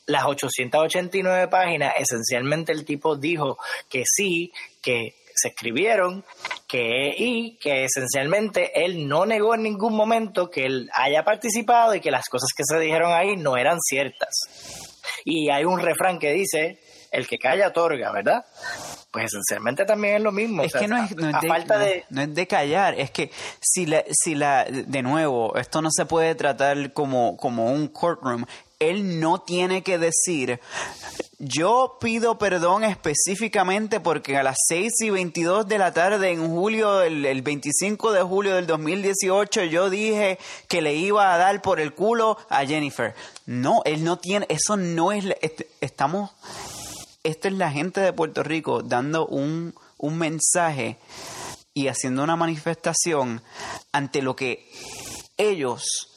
Speaker 1: las 889 páginas, esencialmente el tipo dijo que sí, que se escribieron que y que esencialmente él no negó en ningún momento que él haya participado y que las cosas que se dijeron ahí no eran ciertas. Y hay un refrán que dice, el que calla otorga, ¿verdad? Pues esencialmente también es lo mismo.
Speaker 3: Es que no es, de, falta de... No, es de callar, es que si la, si la, de nuevo, esto no se puede tratar como, como un courtroom, él no tiene que decir, yo pido perdón específicamente porque a las 6 y 22 de la tarde en julio, el, 25 de julio del 2018, yo dije que le iba a dar por el culo a Jennifer. No, él no tiene, eso no es, este, estamos, esta es la gente de Puerto Rico dando un, un mensaje y haciendo una manifestación ante lo que ellos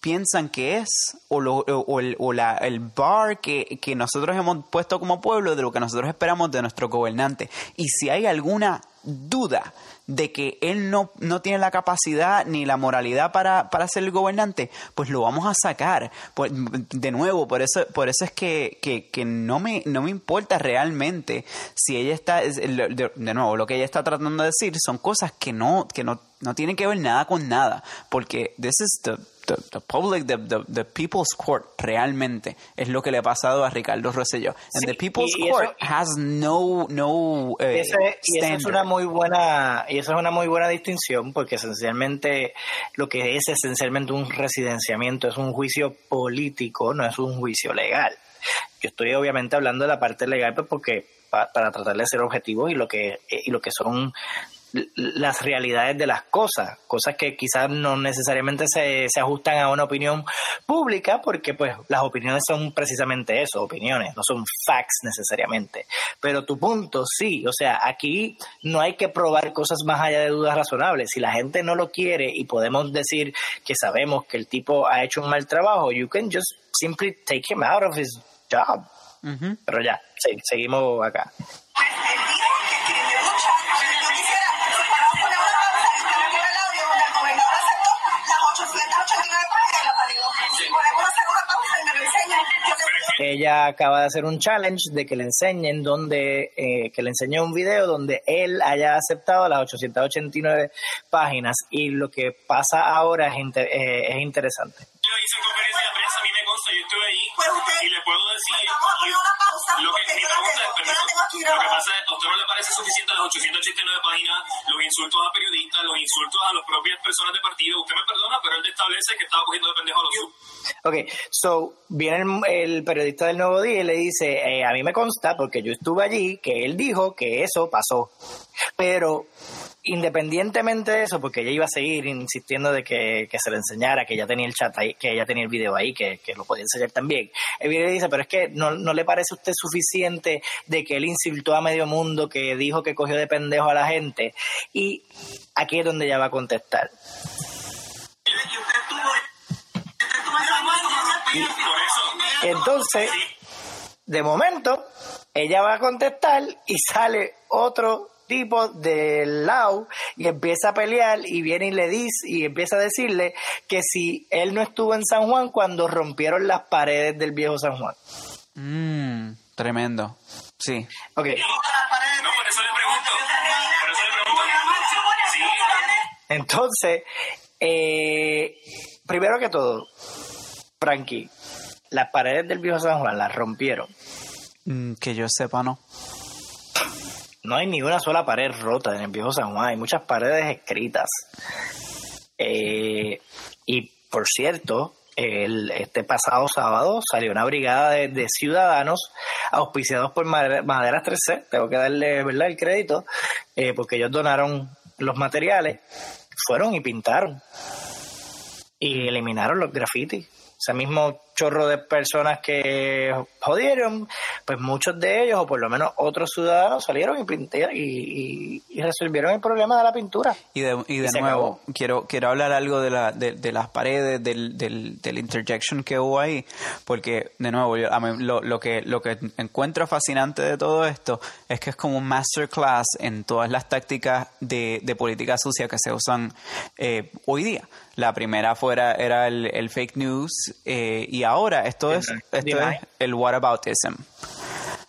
Speaker 3: piensan que es o, lo, el, o la, el bar que, que nosotros hemos puesto como pueblo de lo que nosotros esperamos de nuestro gobernante. Y si hay alguna duda de que él no, no tiene la capacidad ni la moralidad para, para ser el gobernante, pues lo vamos a sacar. Pues, de nuevo, por eso, por eso es que, que, que no, me, no me importa realmente si ella está, de, nuevo, lo que ella está tratando de decir son cosas que no, que no, no tienen que ver nada con nada, porque this is the the, public, the, the, People's Court realmente es lo que le ha pasado a Ricardo Rosselló. And the People's Court has no, no
Speaker 1: eh, y eso es una muy buena y eso es una muy buena distinción porque esencialmente lo que es esencialmente un residenciamiento es un juicio político, no es un juicio legal. Yo estoy obviamente hablando de la parte legal, pues porque para tratar de ser objetivos y lo que y lo que son las realidades de las cosas, cosas que quizás no necesariamente se, se, ajustan a una opinión pública, porque pues las opiniones son precisamente eso, opiniones, no son facts necesariamente. Pero tu punto sí, o sea, aquí no hay que probar cosas más allá de dudas razonables. Si la gente no lo quiere y podemos decir que sabemos que el tipo ha hecho un mal trabajo, you can just simply take him out of his job. Pero ya, seguimos acá. Ella acaba de hacer un challenge de que le enseñen donde, eh, que le enseñe un video donde él haya aceptado las 889 páginas y lo que pasa ahora es, eh, es interesante.
Speaker 4: Yo hice conferencia de prensa, a mí me consta, yo estuve ahí pues y le puedo decir lo que mi pregunta es, permiso, lo que pasa es, ¿a usted no le parece suficiente las 889 páginas, los insultos a periodistas, los insultos a las propias personas de partido? Usted me perdona, pero él establece que estaba cogiendo de pendejo a los.
Speaker 1: Ok, so viene el, periodista del Nuevo Día y le dice, eh, a mí me consta, porque yo estuve allí, que él dijo que eso pasó. Pero independientemente de eso, porque ella iba a seguir insistiendo de que, se le enseñara, que ella tenía el chat ahí, que ella tenía el video ahí, que, lo podía enseñar también. El video dice, pero es que no, le parece a usted suficiente de que él insultó a medio mundo, que dijo que cogió de pendejo a la gente. Y aquí es donde ella va a contestar. entonces, de momento, ella va a contestar y sale otro tipo del lado y empieza a pelear y viene y le dice y empieza a decirle que si él no estuvo en San Juan cuando rompieron las paredes del viejo San Juan.
Speaker 3: Mm, tremendo. Sí.
Speaker 1: Ok. Entonces, eh, primero que todo, Frankie, las paredes del viejo San Juan las rompieron.
Speaker 3: Mm, que yo sepa, no
Speaker 1: no hay ni una sola pared rota en el viejo San Juan, hay muchas paredes escritas. Eh, y por cierto, este pasado sábado salió una brigada de, ciudadanos auspiciados por Maderas 3C, tengo que darle ¿verdad? el crédito, eh, porque ellos donaron los materiales, fueron y pintaron y eliminaron los grafitis ese mismo chorro de personas que jodieron, pues muchos de ellos, o por lo menos otros ciudadanos, salieron y, y, resolvieron el problema de la pintura.
Speaker 3: Y de, y de nuevo, quiero quiero hablar algo de, la, de, las paredes, del, del, del, interjection que hubo ahí, porque, de nuevo, lo, lo, que, lo que encuentro fascinante de todo esto es que es como un masterclass en todas las tácticas de, de política sucia que se usan eh, hoy día. La primera fuera era el, el fake news eh, y ahora esto es, esto es el whataboutism.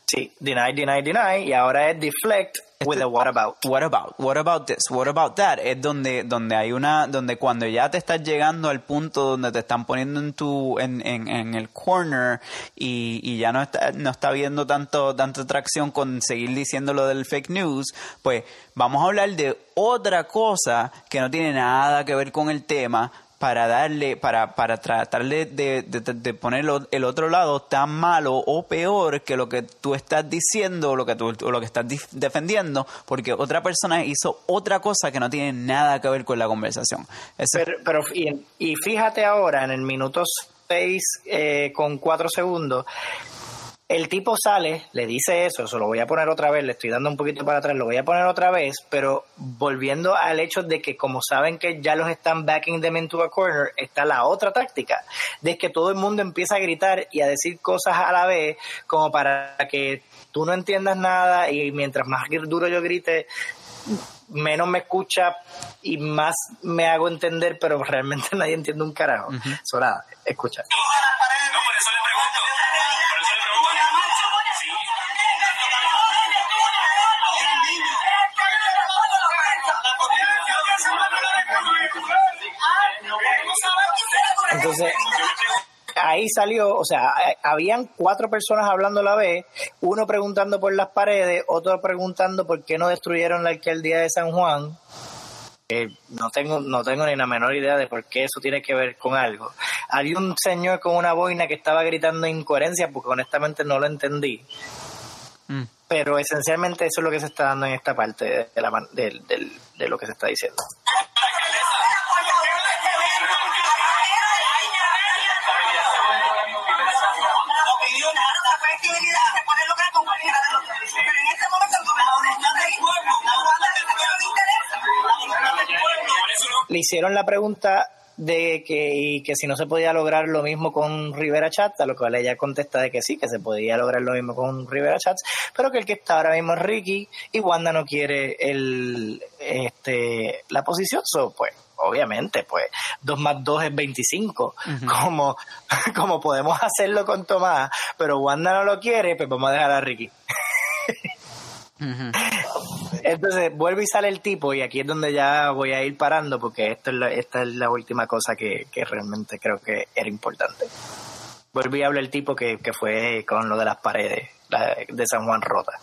Speaker 1: Sí, deny, deny, deny y ahora es deflect with a what about.
Speaker 3: What about? What about this? What about that? Es donde, donde hay una, donde cuando ya te estás llegando al punto donde te están poniendo en tu, en, en, en el corner y, y ya no está, no está viendo tanto, tanta atracción con seguir diciendo lo del fake news, pues vamos a hablar de otra cosa que no tiene nada que ver con el tema, para darle, para, para tratar de, de, de, poner el otro lado tan malo o peor que lo que tú estás diciendo o lo que tú lo que estás defendiendo, porque otra persona hizo otra cosa que no tiene nada que ver con la conversación.
Speaker 1: pero, pero y, y, fíjate ahora, en el minuto 6 eh, con 4 segundos, el tipo sale, le dice eso, eso lo voy a poner otra vez, le estoy dando un poquito para atrás, lo voy a poner otra vez, pero volviendo al hecho de que como saben que ya los están backing them into a corner, está la otra táctica, de que todo el mundo empieza a gritar y a decir cosas a la vez, como para que tú no entiendas nada y mientras más duro yo grite, menos me escucha y más me hago entender, pero realmente nadie entiende un carajo. Uh nada, escucha. Entonces, ahí salió, o sea, habían cuatro personas hablando a la vez, uno preguntando por las paredes, otro preguntando por qué no destruyeron la alcaldía de San Juan. no tengo no tengo ni la menor idea de por qué eso tiene que ver con algo. Había un señor con una boina que estaba gritando incoherencia porque honestamente no lo entendí. Mm. Pero esencialmente eso es lo que se está dando en esta parte de, la, de, de lo que se está diciendo. Le hicieron la pregunta de que, y que si no se podía lograr lo mismo con Rivera Chats, a lo cual ella contesta de que sí, que se podía lograr lo mismo con Rivera Chats, pero que el que está ahora mismo es Ricky y Wanda no quiere el, este, la posición, so, pues obviamente, pues 2 más 2 es 25, como, como podemos hacerlo con Tomás, pero Wanda no lo quiere, pues vamos a dejar a Ricky. Entonces vuelve y sale el tipo y aquí es donde ya voy a ir parando porque esto es esta es la última cosa que, realmente creo que era importante. Vuelve y habla el tipo que, que fue con lo de las paredes de San Juan Rota.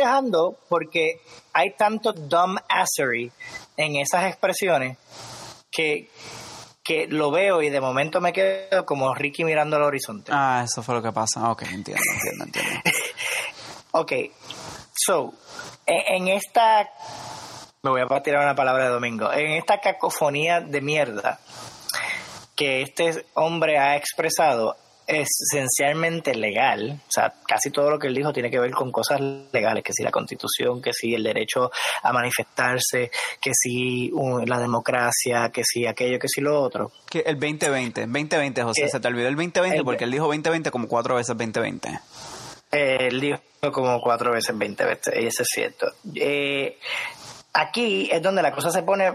Speaker 1: Dejando porque hay tanto dumbassery en esas expresiones que, que lo veo y de momento me quedo como Ricky mirando al horizonte.
Speaker 3: Ah, eso fue lo que pasa. Ok, entiendo, entiendo, entiendo.
Speaker 1: ok, so, en, en esta... Me voy a tirar una palabra de domingo. En esta cacofonía de mierda que este hombre ha expresado es esencialmente legal, o sea, casi todo lo que él dijo tiene que ver con cosas legales, que si la constitución, que si el derecho a manifestarse, que si la democracia, que si aquello, que si lo otro.
Speaker 3: Que el 2020, 2020, José, se te olvidó el 2020 porque él dijo 2020 como cuatro veces 2020.
Speaker 1: él dijo como cuatro veces 2020, y eso es cierto. Eh, aquí es donde la cosa se pone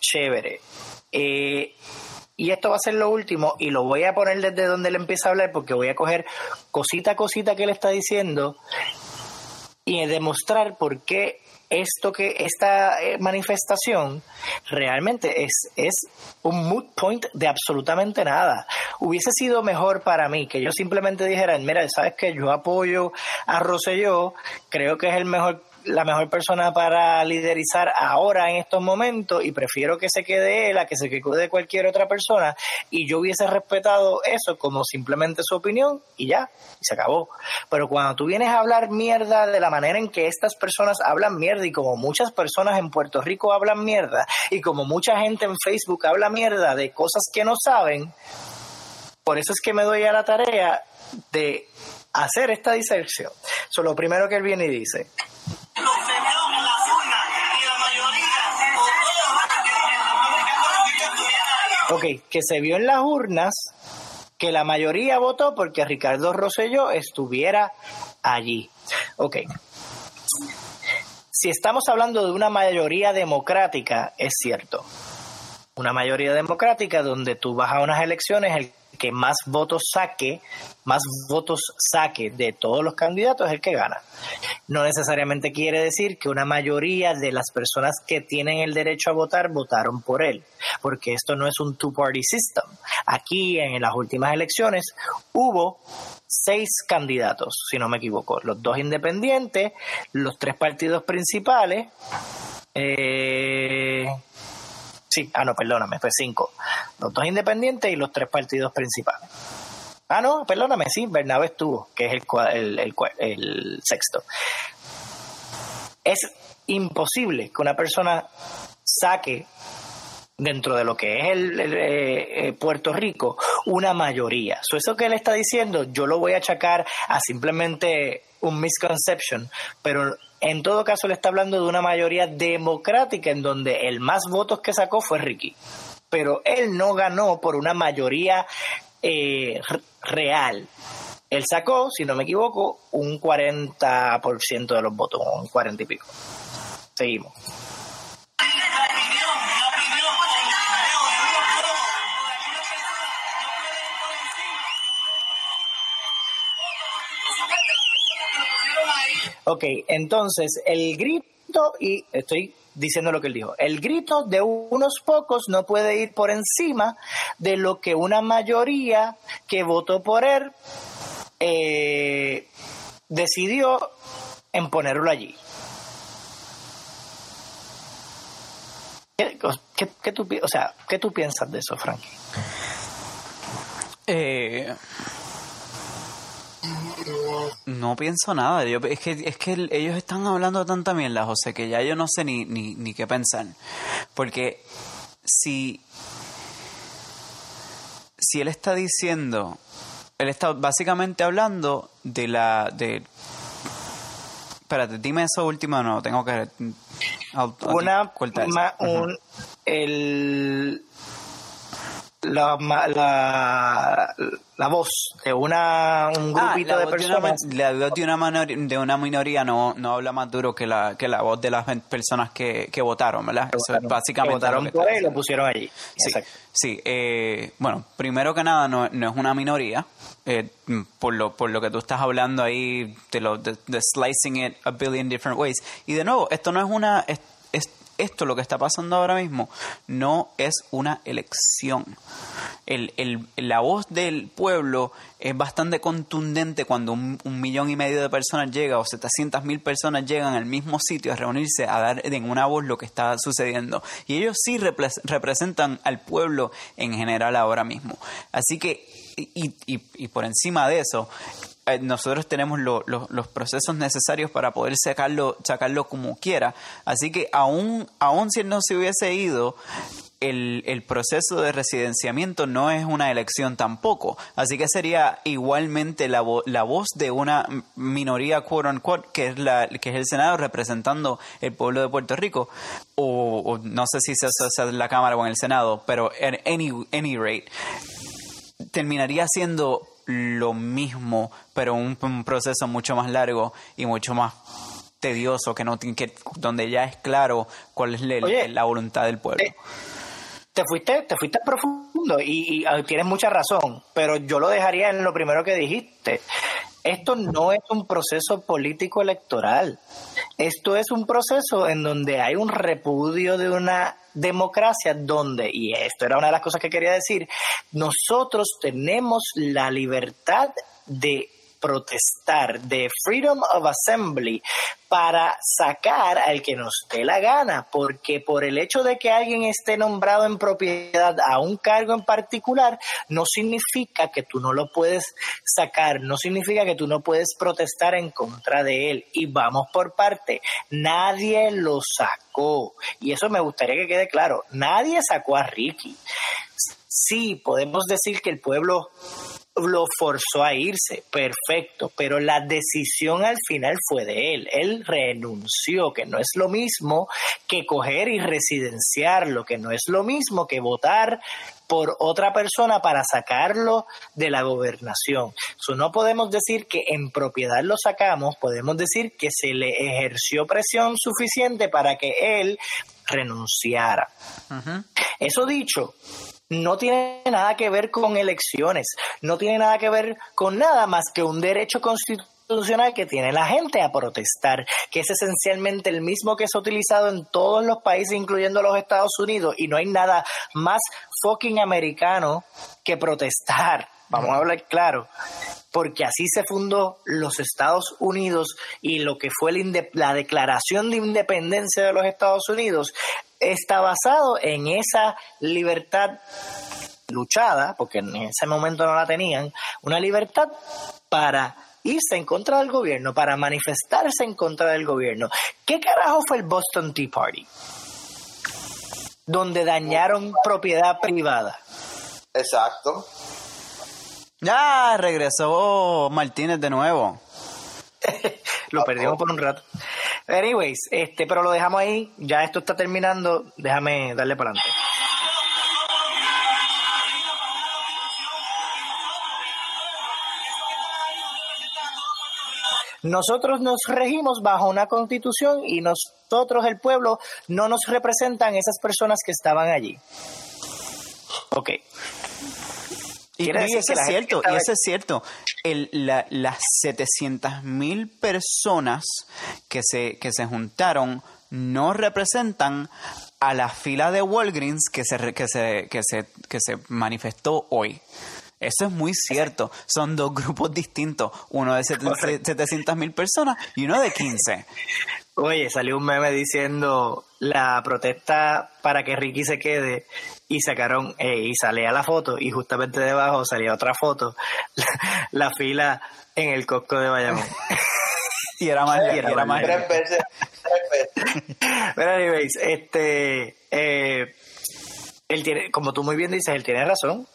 Speaker 1: chévere. Eh, y esto va a ser lo último y lo voy a poner desde donde él empieza a hablar porque voy a coger cosita a cosita que él está diciendo y demostrar por qué esto que esta eh, manifestación realmente es, es un mood point de absolutamente nada. Hubiese sido mejor para mí que yo simplemente dijera, mira, sabes que yo apoyo a Rosselló, creo que es el mejor la mejor persona para liderizar ahora en estos momentos y prefiero que se quede él a que se quede cualquier otra persona y yo hubiese respetado eso como simplemente su opinión y ya, y se acabó. Pero cuando tú vienes a hablar mierda de la manera en que estas personas hablan mierda y como muchas personas en Puerto Rico hablan mierda y como mucha gente en Facebook habla mierda de cosas que no saben, por eso es que me doy a la tarea de hacer esta disección. Eso lo primero que él viene y dice. Ok, que se vio en las urnas que la mayoría votó porque Ricardo Rosselló estuviera allí. Ok. Si estamos hablando de una mayoría democrática, es cierto. Una mayoría democrática donde tú vas a unas elecciones, el que más votos saque, más votos saque de todos los candidatos es el que gana. No necesariamente quiere decir que una mayoría de las personas que tienen el derecho a votar votaron por él, porque esto no es un two-party system. Aquí en las últimas elecciones hubo seis candidatos, si no me equivoco, los dos independientes, los tres partidos principales, eh, Sí, ah, no, perdóname, fue cinco. Los dos independientes y los tres partidos principales. Ah, no, perdóname, sí, Bernabé estuvo, que es el, el, el, sexto. Es imposible que una persona saque dentro de lo que es el, eh, eh, Puerto Rico una mayoría. eso que él está diciendo, yo lo voy a achacar a simplemente un misconception, pero en todo caso le está hablando de una mayoría democrática en donde el más votos que sacó fue Ricky. Pero él no ganó por una mayoría eh, real. Él sacó, si no me equivoco, un 40% de los votos, un 40 y pico. Seguimos. Ok, entonces el grito, y estoy diciendo lo que él dijo, el grito de unos pocos no puede ir por encima de lo que una mayoría que votó por él eh, decidió en ponerlo allí. ¿Qué, tú, o sea, ¿Qué tú piensas de eso, Frankie?
Speaker 3: Eh, no pienso nada. Yo, es que, es que ellos están hablando tanta mierda, José, que ya yo no sé ni, ni, ni qué pensar. Porque si, si él está diciendo, él está básicamente hablando de la... De, espérate, dime eso último, no, tengo que...
Speaker 1: Una, un, el, la, la, la voz de una, un ah, grupito de personas.
Speaker 3: la voz de una, de una minoría no, no habla más duro que la, que la voz de las personas que, que votaron, ¿verdad? Eso es básicamente.
Speaker 1: votaron por él y lo pusieron allí.
Speaker 3: Sí, sí eh, bueno, primero que nada, no, no es una minoría. Eh, por, lo, por lo que tú estás hablando ahí, de, lo, de, slicing it a billion different ways. Y de nuevo, esto no es una. Es, esto, lo que está pasando ahora mismo, no es una elección. El, el, la voz del pueblo es bastante contundente cuando un, millón y medio de personas llega o 700 mil personas llegan al mismo sitio a reunirse a dar en una voz lo que está sucediendo. Y ellos sí representan al pueblo en general ahora mismo. Así que, y, y, y por encima de eso, eh, nosotros tenemos los procesos necesarios para poder sacarlo, sacarlo como quiera. Así que aún, aún si él no se hubiese ido, el, el, proceso de residenciamiento no es una elección tampoco. Así que sería igualmente la, la voz de una minoría, quote unquote, que es, la, que es el Senado representando el pueblo de Puerto Rico. O, no sé si se hace la Cámara o en el Senado, pero en any, any rate, terminaría siendo lo mismo, pero un, proceso mucho más largo y mucho más tedioso, que no que, donde ya es claro cuál es la voluntad del pueblo. Eh,
Speaker 1: te fuiste, te fuiste profundo y, y, ah, tienes mucha razón, pero yo lo dejaría en lo primero que dijiste. Esto no es un proceso político electoral. Esto es un proceso en donde hay un repudio de una democracia donde, y esto era una de las cosas que quería decir, nosotros tenemos la libertad de protestar, de freedom of assembly, para sacar al que nos dé la gana, porque por el hecho de que alguien esté nombrado en propiedad a un cargo en particular, no significa que tú no lo puedes sacar, no significa que tú no puedes protestar en contra de él. Y vamos por parte, nadie lo sacó. Y eso me gustaría que quede claro, nadie sacó a Ricky. Sí, podemos decir que el pueblo lo forzó a irse, perfecto, pero la decisión al final fue de él. Él renunció, que no es lo mismo que coger y residenciarlo, que no es lo mismo que votar por otra persona para sacarlo de la gobernación. no podemos decir que en propiedad lo sacamos, podemos decir que se le ejerció presión suficiente para que él renunciara. Eso dicho, no tiene nada que ver con elecciones, no tiene nada que ver con nada más que un derecho constitucional que tiene la gente a protestar, que es esencialmente el mismo que es utilizado en todos los países, incluyendo los Estados Unidos, y no hay nada más fucking americano que protestar. Vamos a hablar claro porque así se fundó los Estados Unidos y lo que fue la, declaración de independencia de los Estados Unidos está basado en esa libertad luchada, porque en ese momento no la tenían, una libertad para irse en contra del gobierno, para manifestarse en contra del gobierno. ¿Qué carajo fue el Boston Tea Party? donde dañaron propiedad privada.
Speaker 2: Exacto.
Speaker 3: Ya regresó Martínez de nuevo.
Speaker 1: lo perdimos por un rato. Anyways, este, pero lo dejamos ahí. Ya esto está terminando. Déjame darle para adelante. Nosotros nos regimos bajo una constitución y nosotros, el pueblo, no nos representan esas personas que estaban allí. Ok.
Speaker 3: Y, eso es cierto, y eso es cierto. El, la, las 700 mil personas que se, que se juntaron no representan a la fila de Walgreens que se, que se, que se, que se manifestó hoy. Eso es muy cierto. Son dos grupos distintos. Uno de 700 mil personas y uno de 15.
Speaker 1: Oye, salió un meme diciendo la protesta para que Ricky se quede y sacaron eh, y salía la foto y justamente debajo salía otra foto, la, fila en el Costco de Bayamón.
Speaker 3: y era más, y era, más.
Speaker 2: Tres veces, tres veces.
Speaker 1: Pero anyways, este, eh, él tiene, como tú muy bien dices, él tiene razón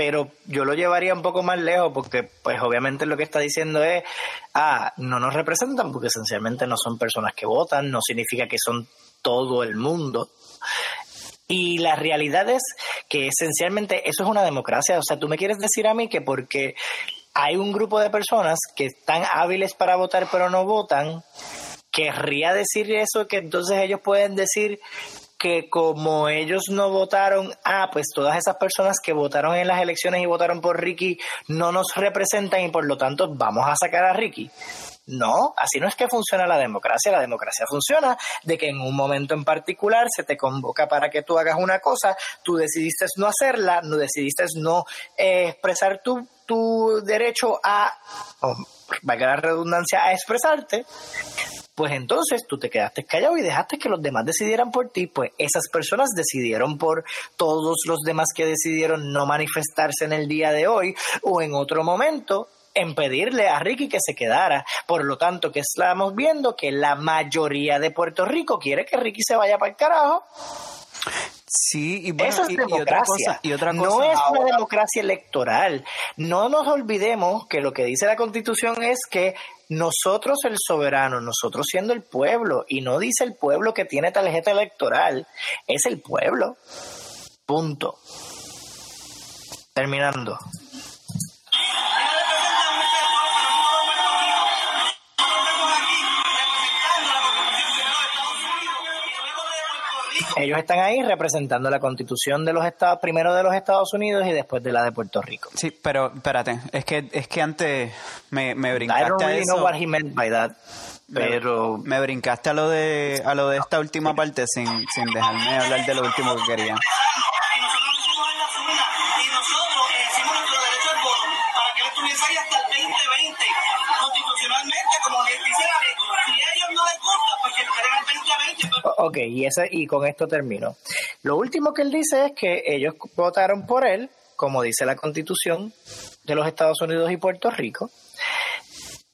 Speaker 1: pero yo lo llevaría un poco más lejos porque pues obviamente lo que está diciendo es, ah, no nos representan porque esencialmente no son personas que votan, no significa que son todo el mundo. Y la realidad es que esencialmente eso es una democracia, o sea, tú me quieres decir a mí que porque hay un grupo de personas que están hábiles para votar pero no votan, querría decir eso que entonces ellos pueden decir que como ellos no votaron, ah, pues todas esas personas que votaron en las elecciones y votaron por Ricky no nos representan y por lo tanto vamos a sacar a Ricky. No, así no es que funciona la democracia. La democracia funciona de que en un momento en particular se te convoca para que tú hagas una cosa, tú decidiste no hacerla, no decidiste no eh, expresar tu, tu derecho a, oh, valga la redundancia, a expresarte, pues entonces tú te quedaste callado y dejaste que los demás decidieran por ti, pues esas personas decidieron por todos los demás que decidieron no manifestarse en el día de hoy o en otro momento en pedirle a Ricky que se quedara. Por lo tanto, que estamos viendo que la mayoría de Puerto Rico quiere que Ricky se vaya para el carajo.
Speaker 3: Sí, y bueno,
Speaker 1: Eso es democracia. Y otra cosa, no es una democracia electoral. No nos olvidemos que lo que dice la Constitución es que nosotros el soberano, nosotros siendo el pueblo, y no dice el pueblo que tiene tarjeta electoral, es el pueblo. Punto. Terminando. Ellos están ahí representando la constitución de los Estados, primero de los Estados Unidos y después de la de Puerto Rico.
Speaker 3: Sí, pero espérate, es que, es que antes me, me brincaste I don't really know
Speaker 1: what he meant by that. Pero
Speaker 3: me brincaste a lo de a lo de esta última parte sin, sin dejarme hablar de lo último que quería.
Speaker 1: Ok, y, ese, y con esto termino. Lo último que él dice es que ellos votaron por él, como dice la constitución de los Estados Unidos y Puerto Rico,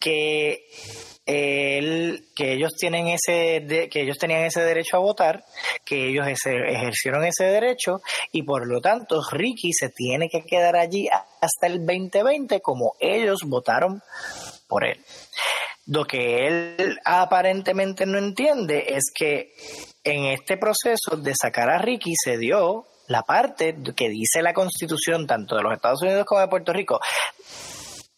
Speaker 1: que él, que ellos tienen ese que ellos tenían ese derecho a votar, que ellos ejercieron ese derecho y por lo tanto Ricky se tiene que quedar allí hasta el 2020 como ellos votaron por él. Lo que él aparentemente no entiende es que en este proceso de sacar a Ricky se dio la parte que dice la constitución tanto de los Estados Unidos como de Puerto Rico,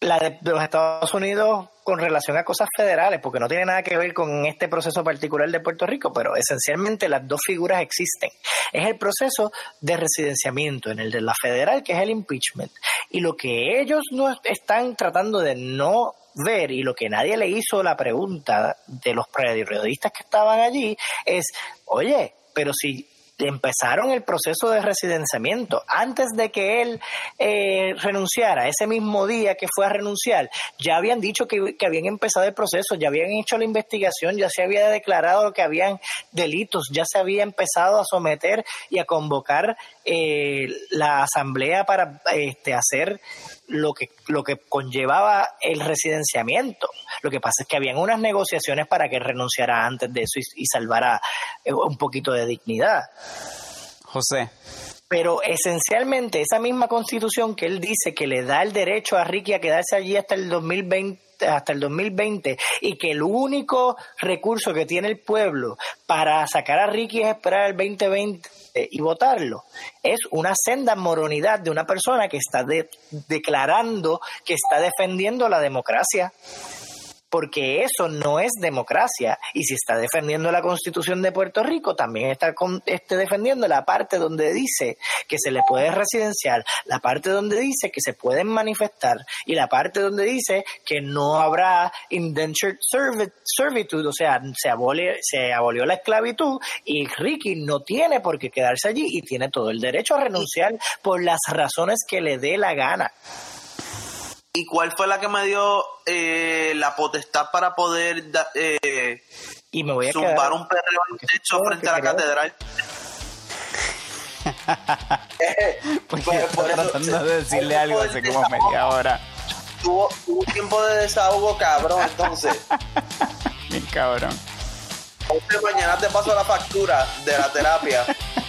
Speaker 1: la de, los Estados Unidos con relación a cosas federales, porque no tiene nada que ver con este proceso particular de Puerto Rico, pero esencialmente las dos figuras existen. Es el proceso de residenciamiento, en el de la federal, que es el impeachment. Y lo que ellos no están tratando de no ver y lo que nadie le hizo la pregunta de los periodistas que estaban allí es, oye, pero si empezaron el proceso de residenciamiento antes de que él eh, renunciara, ese mismo día que fue a renunciar, ya habían dicho que, habían empezado el proceso, ya habían hecho la investigación, ya se había declarado que habían delitos, ya se había empezado a someter y a convocar eh, la asamblea para este, hacer lo que, lo que conllevaba el residenciamiento. Lo que pasa es que habían unas negociaciones para que renunciara antes de eso y, salvara eh, un poquito de dignidad.
Speaker 3: José.
Speaker 1: Pero esencialmente esa misma constitución que él dice que le da el derecho a Ricky a quedarse allí hasta el 2020 hasta el 2020 y que el único recurso que tiene el pueblo para sacar a Ricky es esperar el 2020 y votarlo. Es una senda moronidad de una persona que está declarando que está defendiendo la democracia porque eso no es democracia. Y si está defendiendo la constitución de Puerto Rico, también está este, defendiendo la parte donde dice que se le puede residenciar, la parte donde dice que se pueden manifestar y la parte donde dice que no habrá indentured servitude, o sea, se, se abolió la esclavitud y Ricky no tiene por qué quedarse allí y tiene todo el derecho a renunciar por las razones que le dé la gana.
Speaker 2: ¿Y cuál fue la que me dio eh, la potestad para poder eh,
Speaker 1: y me voy a
Speaker 2: zumbar un perreo en el techo frente a la catedral?
Speaker 3: pues por, por tratando de decirle algo hace como media hora.
Speaker 2: Tuvo, un tiempo de desahogo, cabrón, entonces.
Speaker 3: Bien cabrón.
Speaker 2: mañana te paso la factura de la terapia.